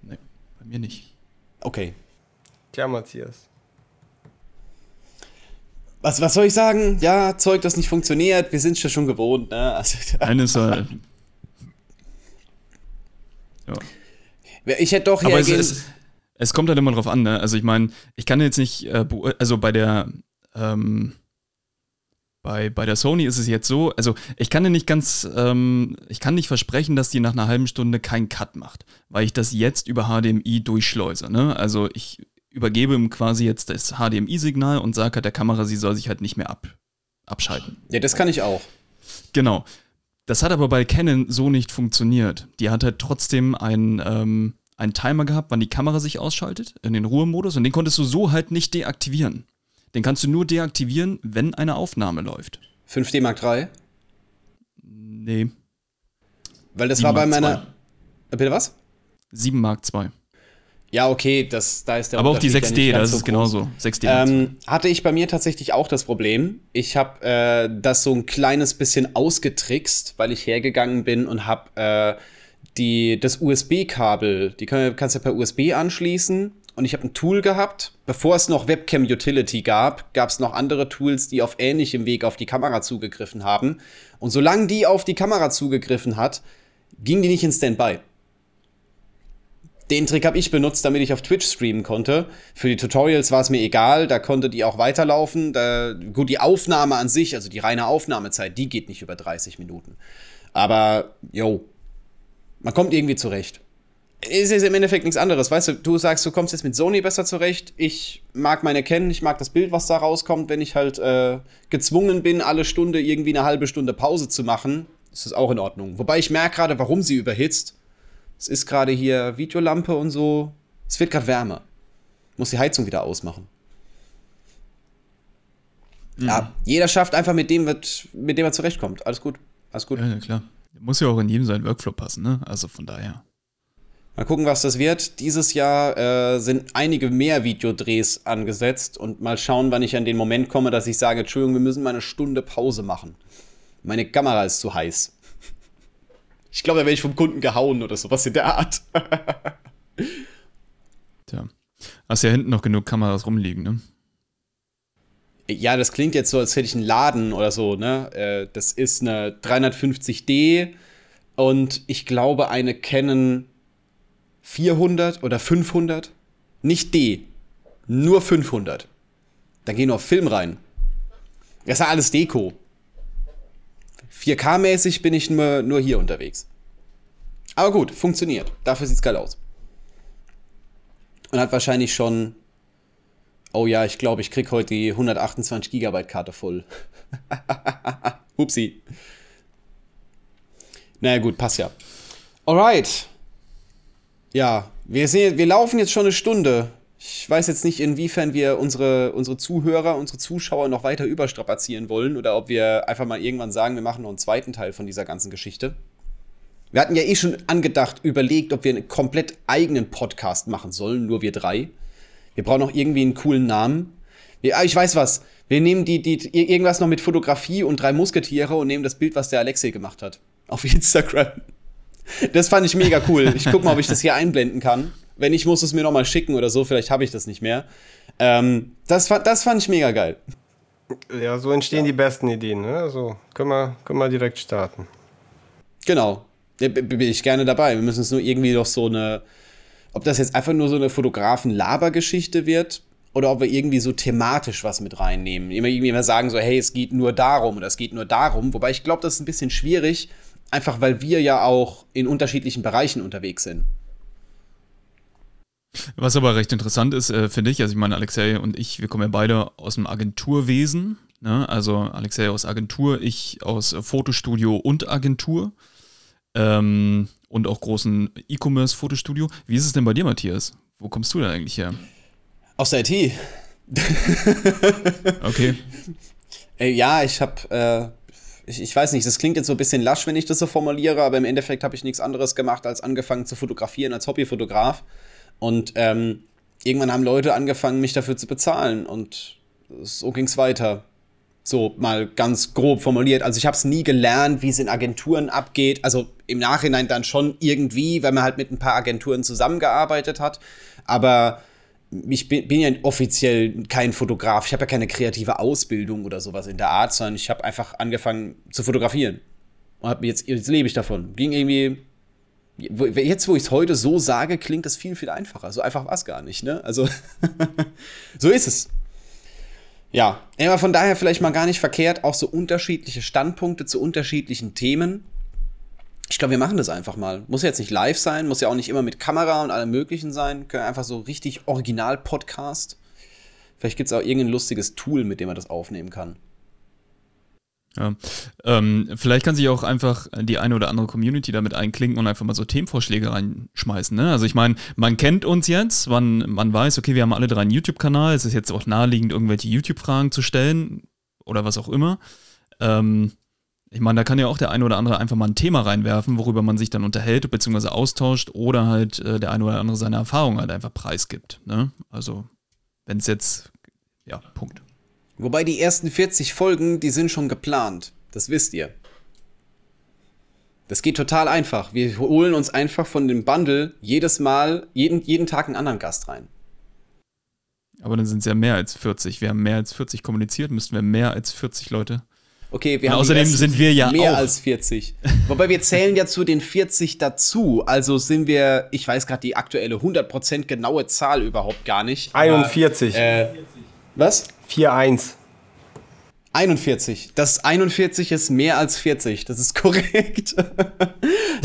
Nee, bei mir nicht. Okay. Tja, Matthias was, was soll ich sagen? Ja, Zeug, das nicht funktioniert, wir sind es ja schon gewohnt. Ne? Also, Eines ja. Ich hätte doch Aber es, es, es, kommt halt immer drauf an, ne? Also ich meine, ich kann jetzt nicht, äh, also bei der, ähm, bei, bei der Sony ist es jetzt so, also ich kann ja nicht ganz, ähm, ich kann nicht versprechen, dass die nach einer halben Stunde keinen Cut macht, weil ich das jetzt über HDMI durchschleuse. Ne? Also ich übergebe ihm quasi jetzt das HDMI-Signal und sage halt der Kamera, sie soll sich halt nicht mehr ab, abschalten. Ja, das kann ich auch. Genau. Das hat aber bei Canon so nicht funktioniert. Die hat halt trotzdem einen, ähm, einen Timer gehabt, wann die Kamera sich ausschaltet, in den Ruhemodus, und den konntest du so halt nicht deaktivieren. Den kannst du nur deaktivieren, wenn eine Aufnahme läuft. 5D Mark III? Nee. Weil das war bei meiner. Äh, bitte was? 7 Mark II. Ja, okay, das, da ist der Aber auch die 6D, ja das so ist genauso. 6D. Ähm, hatte ich bei mir tatsächlich auch das Problem. Ich habe äh, das so ein kleines bisschen ausgetrickst, weil ich hergegangen bin und habe äh, die, das USB-Kabel, die kann, kannst du per USB anschließen. Und ich habe ein Tool gehabt. Bevor es noch Webcam Utility gab, gab es noch andere Tools, die auf ähnlichem Weg auf die Kamera zugegriffen haben. Und solange die auf die Kamera zugegriffen hat, ging die nicht in Standby. Den Trick habe ich benutzt, damit ich auf Twitch streamen konnte. Für die Tutorials war es mir egal, da konnte die auch weiterlaufen. Da, gut, die Aufnahme an sich, also die reine Aufnahmezeit, die geht nicht über 30 Minuten. Aber, yo, man kommt irgendwie zurecht. Es ist im Endeffekt nichts anderes, weißt du, du sagst, du kommst jetzt mit Sony besser zurecht. Ich mag meine kennen, ich mag das Bild, was da rauskommt. Wenn ich halt äh, gezwungen bin, alle Stunde irgendwie eine halbe Stunde Pause zu machen, ist das auch in Ordnung. Wobei ich merke gerade, warum sie überhitzt es ist gerade hier Videolampe und so. Es wird gerade wärmer. Muss die Heizung wieder ausmachen. Mhm. Ja, jeder schafft einfach mit dem, mit dem er zurechtkommt. Alles gut. Alles gut. Ja, ja, klar. Muss ja auch in jedem seinen Workflow passen, ne? Also von daher. Mal gucken, was das wird. Dieses Jahr äh, sind einige mehr Videodrehs angesetzt und mal schauen, wann ich an den Moment komme, dass ich sage, Entschuldigung, wir müssen mal eine Stunde Pause machen. Meine Kamera ist zu heiß. Ich glaube, da werde ich vom Kunden gehauen oder sowas in der Art. Tja. Hast ja hinten noch genug Kameras rumliegen, ne? Ja, das klingt jetzt so, als hätte ich einen Laden oder so, ne? Äh, das ist eine 350D und ich glaube eine Canon 400 oder 500. Nicht D, nur 500. Dann gehen wir auf Film rein. Das ist ja alles Deko. 4K-mäßig bin ich nur, nur hier unterwegs. Aber gut, funktioniert. Dafür sieht's geil aus. Und hat wahrscheinlich schon. Oh ja, ich glaube, ich krieg heute die 128 Gigabyte Karte voll. Upsi. Naja, gut, passt ja. Alright. Ja, wir, sehen, wir laufen jetzt schon eine Stunde. Ich weiß jetzt nicht, inwiefern wir unsere, unsere Zuhörer, unsere Zuschauer noch weiter überstrapazieren wollen oder ob wir einfach mal irgendwann sagen, wir machen noch einen zweiten Teil von dieser ganzen Geschichte. Wir hatten ja eh schon angedacht, überlegt, ob wir einen komplett eigenen Podcast machen sollen, nur wir drei. Wir brauchen noch irgendwie einen coolen Namen. Wir, ah, ich weiß was. Wir nehmen die, die, irgendwas noch mit Fotografie und drei Musketiere und nehmen das Bild, was der Alexei gemacht hat. Auf Instagram. Das fand ich mega cool. Ich guck mal, ob ich das hier einblenden kann. Wenn ich muss es mir noch mal schicken oder so, vielleicht habe ich das nicht mehr. Ähm, das, das fand ich mega geil. Ja, so entstehen ja. die besten Ideen. Ne? Also können wir, können wir direkt starten. Genau. Bin ich gerne dabei. Wir müssen es nur irgendwie doch so eine, ob das jetzt einfach nur so eine Fotografen-Laber-Geschichte wird oder ob wir irgendwie so thematisch was mit reinnehmen. Immer irgendwie immer sagen so, hey, es geht nur darum oder es geht nur darum. Wobei ich glaube, das ist ein bisschen schwierig, einfach weil wir ja auch in unterschiedlichen Bereichen unterwegs sind. Was aber recht interessant ist, äh, finde ich, also ich meine, Alexei und ich, wir kommen ja beide aus dem Agenturwesen. Ne? Also Alexei aus Agentur, ich aus Fotostudio und Agentur. Ähm, und auch großen E-Commerce-Fotostudio. Wie ist es denn bei dir, Matthias? Wo kommst du denn eigentlich her? Aus der IT. okay. Äh, ja, ich habe, äh, ich, ich, weiß nicht, das klingt jetzt so ein bisschen lasch, wenn ich das so formuliere, aber im Endeffekt habe ich nichts anderes gemacht, als angefangen zu fotografieren als Hobbyfotograf. Und ähm, irgendwann haben Leute angefangen, mich dafür zu bezahlen. Und so ging es weiter. So mal ganz grob formuliert. Also ich habe es nie gelernt, wie es in Agenturen abgeht. Also im Nachhinein dann schon irgendwie, weil man halt mit ein paar Agenturen zusammengearbeitet hat. Aber ich bin, bin ja offiziell kein Fotograf. Ich habe ja keine kreative Ausbildung oder sowas in der Art, sondern ich habe einfach angefangen zu fotografieren. Und hab jetzt, jetzt lebe ich davon. Ging irgendwie. Jetzt, wo ich es heute so sage, klingt das viel, viel einfacher. So einfach war es gar nicht, ne? Also, so ist es. Ja, aber von daher vielleicht mal gar nicht verkehrt, auch so unterschiedliche Standpunkte zu unterschiedlichen Themen. Ich glaube, wir machen das einfach mal. Muss jetzt nicht live sein, muss ja auch nicht immer mit Kamera und allem Möglichen sein. Können einfach so richtig Original-Podcast. Vielleicht gibt es auch irgendein lustiges Tool, mit dem man das aufnehmen kann. Ja. Ähm, vielleicht kann sich auch einfach die eine oder andere Community damit einklinken und einfach mal so Themenvorschläge reinschmeißen. Ne? Also ich meine, man kennt uns jetzt, man, man weiß, okay, wir haben alle drei einen YouTube-Kanal, es ist jetzt auch naheliegend, irgendwelche YouTube-Fragen zu stellen oder was auch immer. Ähm, ich meine, da kann ja auch der eine oder andere einfach mal ein Thema reinwerfen, worüber man sich dann unterhält bzw. austauscht oder halt äh, der eine oder andere seine Erfahrung halt einfach preisgibt. Ne? Also, wenn es jetzt, ja, Punkt. Wobei die ersten 40 Folgen, die sind schon geplant. Das wisst ihr. Das geht total einfach. Wir holen uns einfach von dem Bundle jedes Mal, jeden, jeden Tag einen anderen Gast rein. Aber dann sind es ja mehr als 40. Wir haben mehr als 40 kommuniziert, müssten wir mehr als 40 Leute. Okay, wir Und haben außerdem sind wir ja mehr auch. als 40. Wobei wir zählen ja zu den 40 dazu. Also sind wir, ich weiß gerade die aktuelle 100% genaue Zahl überhaupt gar nicht. 41. Aber, äh, was? 4-1. 41. Das 41 ist mehr als 40. Das ist korrekt.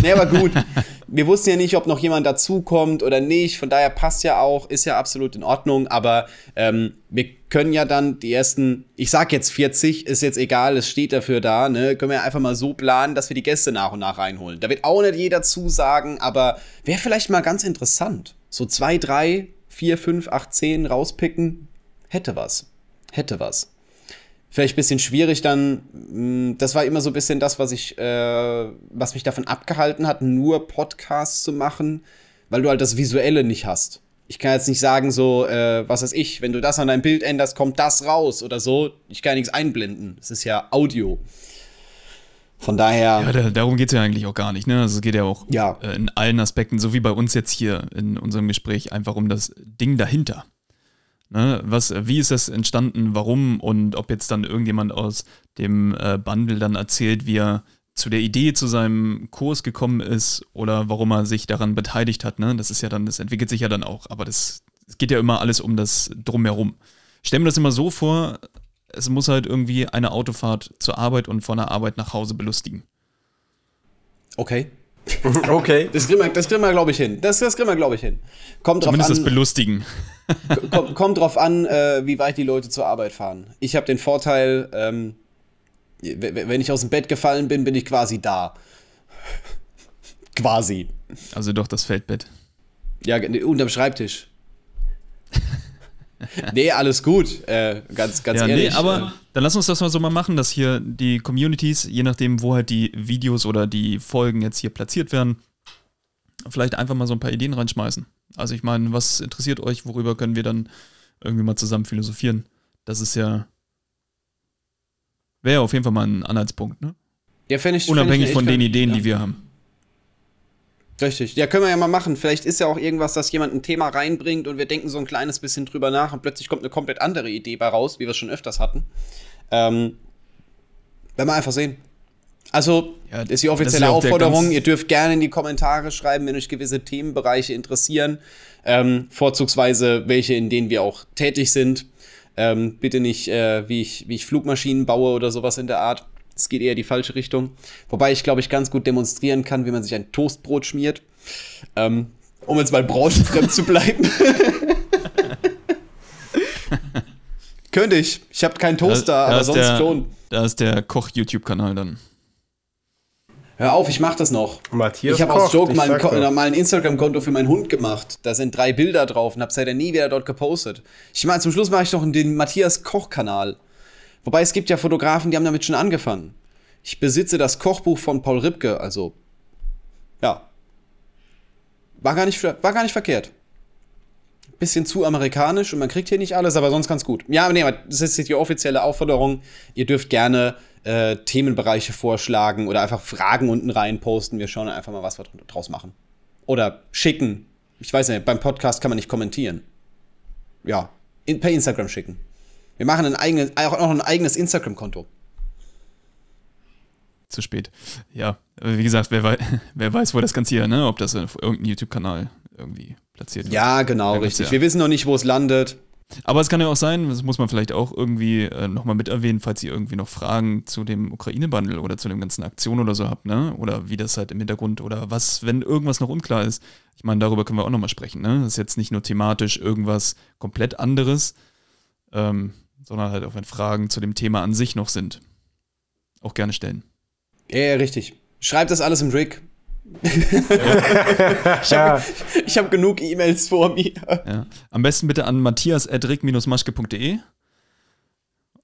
nee, aber gut. Wir wussten ja nicht, ob noch jemand dazukommt oder nicht. Von daher passt ja auch, ist ja absolut in Ordnung. Aber ähm, wir können ja dann die ersten, ich sag jetzt 40, ist jetzt egal, es steht dafür da, ne? Können wir einfach mal so planen, dass wir die Gäste nach und nach reinholen. Da wird auch nicht jeder zusagen, aber wäre vielleicht mal ganz interessant. So zwei, drei, vier, fünf, acht, zehn rauspicken. Hätte was. Hätte was vielleicht ein bisschen schwierig dann. Mm, das war immer so ein bisschen das, was ich, äh, was mich davon abgehalten hat, nur Podcasts zu machen, weil du halt das Visuelle nicht hast. Ich kann jetzt nicht sagen, so, äh, was weiß ich, wenn du das an deinem Bild änderst, kommt das raus oder so. Ich kann nichts einblenden. Es ist ja Audio. Von daher. Ja, da, darum geht es ja eigentlich auch gar nicht. Ne? Also es geht ja auch Ja. äh, in allen Aspekten, so wie bei uns jetzt hier in unserem Gespräch, einfach um das Ding dahinter. Ne? Was, wie ist das entstanden, warum und ob jetzt dann irgendjemand aus dem äh, Bundle dann erzählt, wie er zu der Idee zu seinem Kurs gekommen ist oder warum er sich daran beteiligt hat. Ne? Das ist ja dann, das entwickelt sich ja dann auch, aber das, es geht ja immer alles um das Drumherum. Ich stelle mir das immer so vor, es muss halt irgendwie eine Autofahrt zur Arbeit und von der Arbeit nach Hause belustigen. Okay. Okay. Das kriegen wir, das kriegen wir glaube ich, hin. Das, das kriegen wir, glaube ich, hin. Kommt drauf Zumindest das an, Belustigen. kommt, kommt drauf an äh, wie weit die Leute zur Arbeit fahren. Ich habe den Vorteil, ähm, wenn ich aus dem Bett gefallen bin, bin ich quasi da. quasi. Also doch das Feldbett. Ja, unterm Schreibtisch. nee, alles gut. Äh, ganz, ganz ja, ehrlich. nee, aber dann lass uns das mal so mal machen, dass hier die Communities, je nachdem, wo halt die Videos oder die Folgen jetzt hier platziert werden, vielleicht einfach mal so ein paar Ideen reinschmeißen. Also ich meine, was interessiert euch, worüber können wir dann irgendwie mal zusammen philosophieren? Das ist ja wäre auf jeden Fall mal ein Anhaltspunkt, ne? ja, fänd ich, fänd Unabhängig ich von den. Ideen, ja. die wir haben. Richtig. Ja, können wir ja mal machen. Vielleicht ist ja auch irgendwas, dass jemand ein Thema reinbringt und wir denken so ein kleines bisschen drüber nach und plötzlich kommt eine komplett andere Idee bei raus, wie wir es schon öfters hatten. Ähm, werden wir einfach sehen. Also, Ja, das ist die offizielle ist Aufforderung. Ihr dürft gerne in die Kommentare schreiben, wenn euch gewisse Themenbereiche interessieren. Ähm, vorzugsweise welche, in denen wir auch tätig sind. Ähm, bitte nicht, äh, wie, ich, wie ich Flugmaschinen baue oder sowas in der Art. Es geht eher die falsche Richtung. Wobei ich, glaube ich, ganz gut demonstrieren kann, wie man sich ein Toastbrot schmiert. Ähm, um jetzt mal branchenfremd zu bleiben. Könnte ich. Ich habe keinen Toaster, Da- da aber ist sonst der, schon. Da ist der Koch-YouTube-Kanal dann. Hör auf, ich mach das noch. Matthias ich habe aus Joke mal ein, mal ein Instagram-Konto für meinen Hund gemacht. Da sind drei Bilder drauf und habe seitdem nie wieder dort gepostet. Ich meine, zum Schluss mache ich noch den Matthias Koch-Kanal. Wobei es gibt ja Fotografen, die haben damit schon angefangen. Ich besitze das Kochbuch von Paul Ripke, also ja. War gar nicht, war gar nicht verkehrt. Bisschen zu amerikanisch und man kriegt hier nicht alles, aber sonst ganz gut. Ja, nee, das ist jetzt die offizielle Aufforderung. Ihr dürft gerne äh, Themenbereiche vorschlagen oder einfach Fragen unten rein posten. Wir schauen einfach mal, was wir dr- draus machen. Oder schicken. Ich weiß nicht, beim Podcast kann man nicht kommentieren. Ja, in, per Instagram schicken. Wir machen ein eigenes, auch noch ein eigenes Instagram-Konto. Zu spät. Ja, aber wie gesagt, wer, wei wer weiß, wo das Ganze hier, ne? Ob das auf irgendeinem YouTube-Kanal irgendwie platziert wird. Ja, genau, Ja, richtig. Wir wissen noch nicht, wo es landet. Aber es kann ja auch sein, das muss man vielleicht auch irgendwie äh, nochmal mit erwähnen, falls ihr irgendwie noch Fragen zu dem Ukraine-Bundle oder zu den ganzen Aktionen oder so habt, ne? Oder wie das halt im Hintergrund oder was, wenn irgendwas noch unklar ist. Ich meine, darüber können wir auch nochmal sprechen, ne? Das ist jetzt nicht nur thematisch irgendwas komplett anderes, ähm, sondern halt auch, wenn Fragen zu dem Thema an sich noch sind. Auch gerne stellen. Ja, ja, richtig. Schreibt das alles im Rick. ich habe hab genug E-Mails vor mir. Ja. Am besten bitte an matthias.rick-maschke.de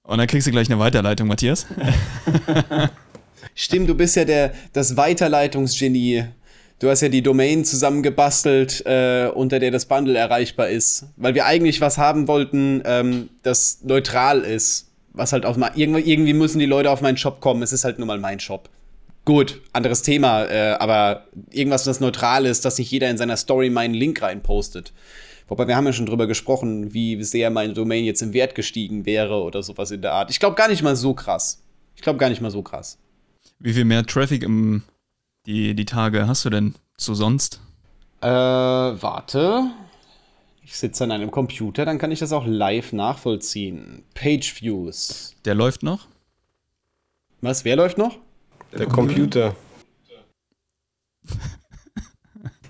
und dann kriegst du gleich eine Weiterleitung, Matthias. Stimmt, du bist ja der, das Weiterleitungsgenie. Du hast ja die Domain zusammengebastelt, äh, unter der das Bundle erreichbar ist. Weil wir eigentlich was haben wollten, ähm, das neutral ist. Was halt auf irgendwie müssen die Leute auf meinen Shop kommen. Es ist halt nur mal mein Shop. Gut, anderes Thema, äh, aber irgendwas, das neutral ist, dass nicht jeder in seiner Story meinen Link reinpostet. Wobei wir haben ja schon drüber gesprochen, wie sehr meine Domain jetzt im Wert gestiegen wäre oder sowas in der Art. Ich glaube gar nicht mal so krass. Ich glaube gar nicht mal so krass. Wie viel mehr Traffic im, die, die Tage hast du denn zu sonst? Äh, warte. Ich sitze an einem Computer, dann kann ich das auch live nachvollziehen. Page Views. Der läuft noch? Was, wer läuft noch? Der Computer.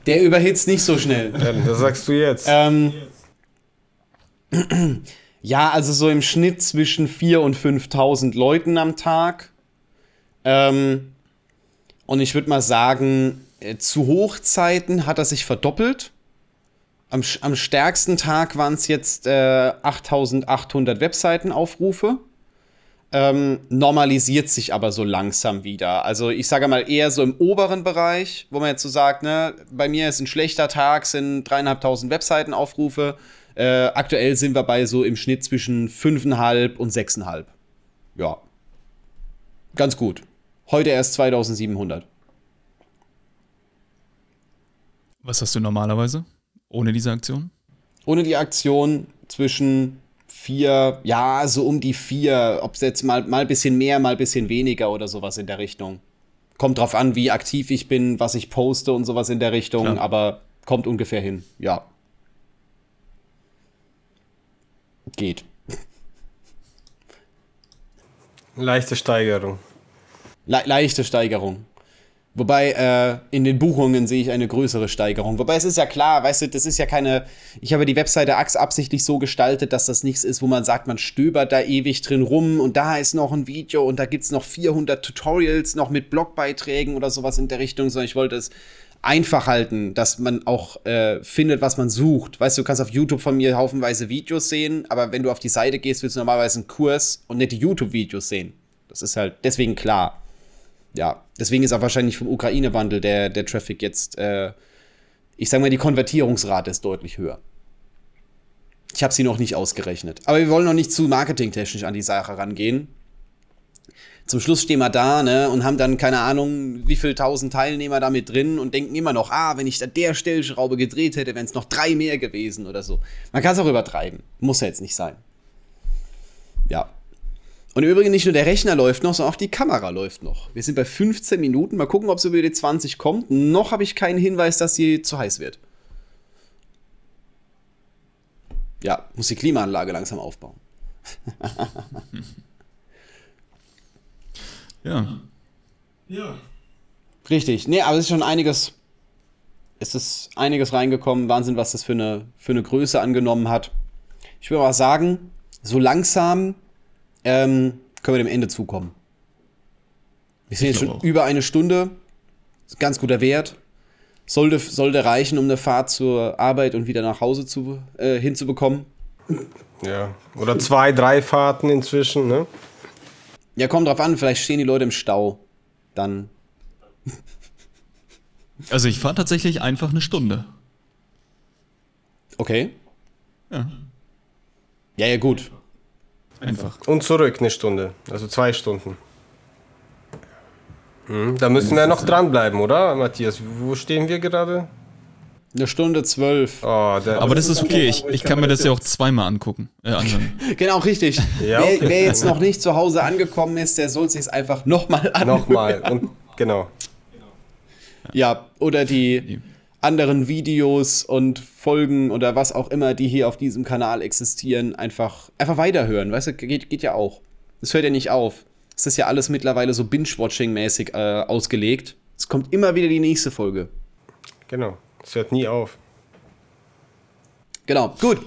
Der überhitzt nicht so schnell. Ja, das sagst du jetzt. ähm, ja, also so im Schnitt zwischen 4.000 und 5.000 Leuten am Tag. Ähm, und ich würde mal sagen, äh, zu Hochzeiten hat er sich verdoppelt. Am, am stärksten Tag waren es jetzt äh, 8.800 Webseitenaufrufe. Ähm, normalisiert sich aber so langsam wieder. Also ich sage mal eher so im oberen Bereich, wo man jetzt so sagt, ne, bei mir ist ein schlechter Tag, sind dreieinhalbtausend Webseitenaufrufe. Äh, aktuell sind wir bei so im Schnitt zwischen fünfeinhalb und sechseinhalb. Ja. Ganz gut. Heute erst 2700. Was hast du normalerweise ohne diese Aktion? Ohne die Aktion zwischen vier, ja, so um die vier, ob es jetzt mal, mal ein bisschen mehr, mal ein bisschen weniger oder sowas in der Richtung. Kommt drauf an, wie aktiv ich bin, was ich poste und sowas in der Richtung, Klar. aber kommt ungefähr hin, ja. Geht. Leichte Steigerung. Le leichte Steigerung. Wobei äh, in den Buchungen sehe ich eine größere Steigerung. Wobei es ist ja klar, weißt du, das ist ja keine. Ich habe die Webseite Ax absichtlich so gestaltet, dass das nichts ist, wo man sagt, man stöbert da ewig drin rum und da ist noch ein Video und da gibt es noch 400 Tutorials noch mit Blogbeiträgen oder sowas in der Richtung, sondern ich wollte es einfach halten, dass man auch äh, findet, was man sucht. Weißt du, du kannst auf YouTube von mir haufenweise Videos sehen, aber wenn du auf die Seite gehst, willst du normalerweise einen Kurs und nicht die YouTube-Videos sehen. Das ist halt deswegen klar ja, deswegen ist auch wahrscheinlich vom Ukraine-Wandel der, der Traffic jetzt, äh, ich sag mal, die Konvertierungsrate ist deutlich höher. Ich habe sie noch nicht ausgerechnet. Aber wir wollen noch nicht zu marketingtechnisch an die Sache rangehen. Zum Schluss stehen wir da ne, und haben dann keine Ahnung, wie viele tausend Teilnehmer da mit drin und denken immer noch, ah, wenn ich an der Stellschraube gedreht hätte, wären es noch drei mehr gewesen oder so. Man kann es auch übertreiben. Muss ja jetzt nicht sein. Ja, und im Übrigen nicht nur der Rechner läuft noch, sondern auch die Kamera läuft noch. Wir sind bei 15 Minuten. Mal gucken, ob es über die 20 kommt. Noch habe ich keinen Hinweis, dass sie zu heiß wird. Ja, muss die Klimaanlage langsam aufbauen. Ja. Ja. Richtig. Nee, aber es ist schon einiges. Es ist einiges reingekommen. Wahnsinn, was das für eine, für eine Größe angenommen hat. Ich würde mal sagen, so langsam ähm, können wir dem Ende zukommen. Wir sind Ich jetzt schon auch. über eine Stunde. Ganz guter Wert. Sollte, sollte reichen, um eine Fahrt zur Arbeit und wieder nach Hause zu, äh, hinzubekommen. Ja. Oder zwei, drei Fahrten inzwischen, ne? Ja, kommt drauf an, vielleicht stehen die Leute im Stau. Dann. Also ich fahre tatsächlich einfach eine Stunde. Okay. Ja. Ja, ja, gut. Einfach. Und zurück eine Stunde. Also zwei Stunden. Hm, da müssen wir noch dranbleiben, oder, Matthias? Wo stehen wir gerade? Eine Stunde zwölf. Oh, Aber das ist okay, ich, ich kann mir das ja auch zweimal angucken. Äh. Genau, richtig. Ja, wer, okay. wer jetzt noch nicht zu Hause angekommen ist, der soll sich einfach nochmal anhören. Nochmal. Und genau. Ja, oder die anderen Videos und Folgen oder was auch immer, die hier auf diesem Kanal existieren, einfach, einfach weiterhören. Weißt du, geht, geht ja auch. Es hört ja nicht auf. Es ist ja alles mittlerweile so Binge-Watching-mäßig äh, ausgelegt. Es kommt immer wieder die nächste Folge. Genau. Es hört nie auf. Genau, gut.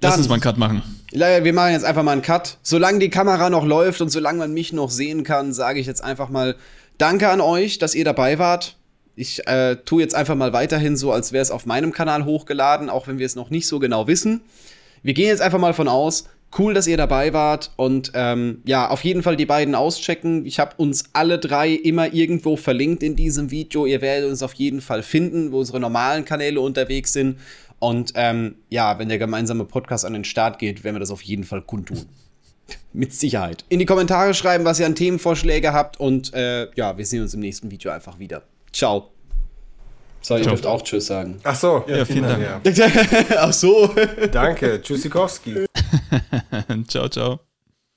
Lass Dann- uns mal einen Cut machen. Leider, wir machen jetzt einfach mal einen Cut. Solange die Kamera noch läuft und solange man mich noch sehen kann, sage ich jetzt einfach mal Danke an euch, dass ihr dabei wart. Ich äh, tue jetzt einfach mal weiterhin so, als wäre es auf meinem Kanal hochgeladen, auch wenn wir es noch nicht so genau wissen. Wir gehen jetzt einfach mal von aus. Cool, dass ihr dabei wart und ähm, ja, auf jeden Fall die beiden auschecken. Ich habe uns alle drei immer irgendwo verlinkt in diesem Video. Ihr werdet uns auf jeden Fall finden, wo unsere normalen Kanäle unterwegs sind. Und ähm, ja, wenn der gemeinsame Podcast an den Start geht, werden wir das auf jeden Fall kundtun. Mit Sicherheit. In die Kommentare schreiben, was ihr an Themenvorschläge habt und äh, ja, wir sehen uns im nächsten Video einfach wieder. Ciao. So, ihr Ciao. dürft auch Tschüss sagen. Ach so. Ja, vielen Dank. Ja. Ach so. Danke. Tschüssikowski. ciao, ciao.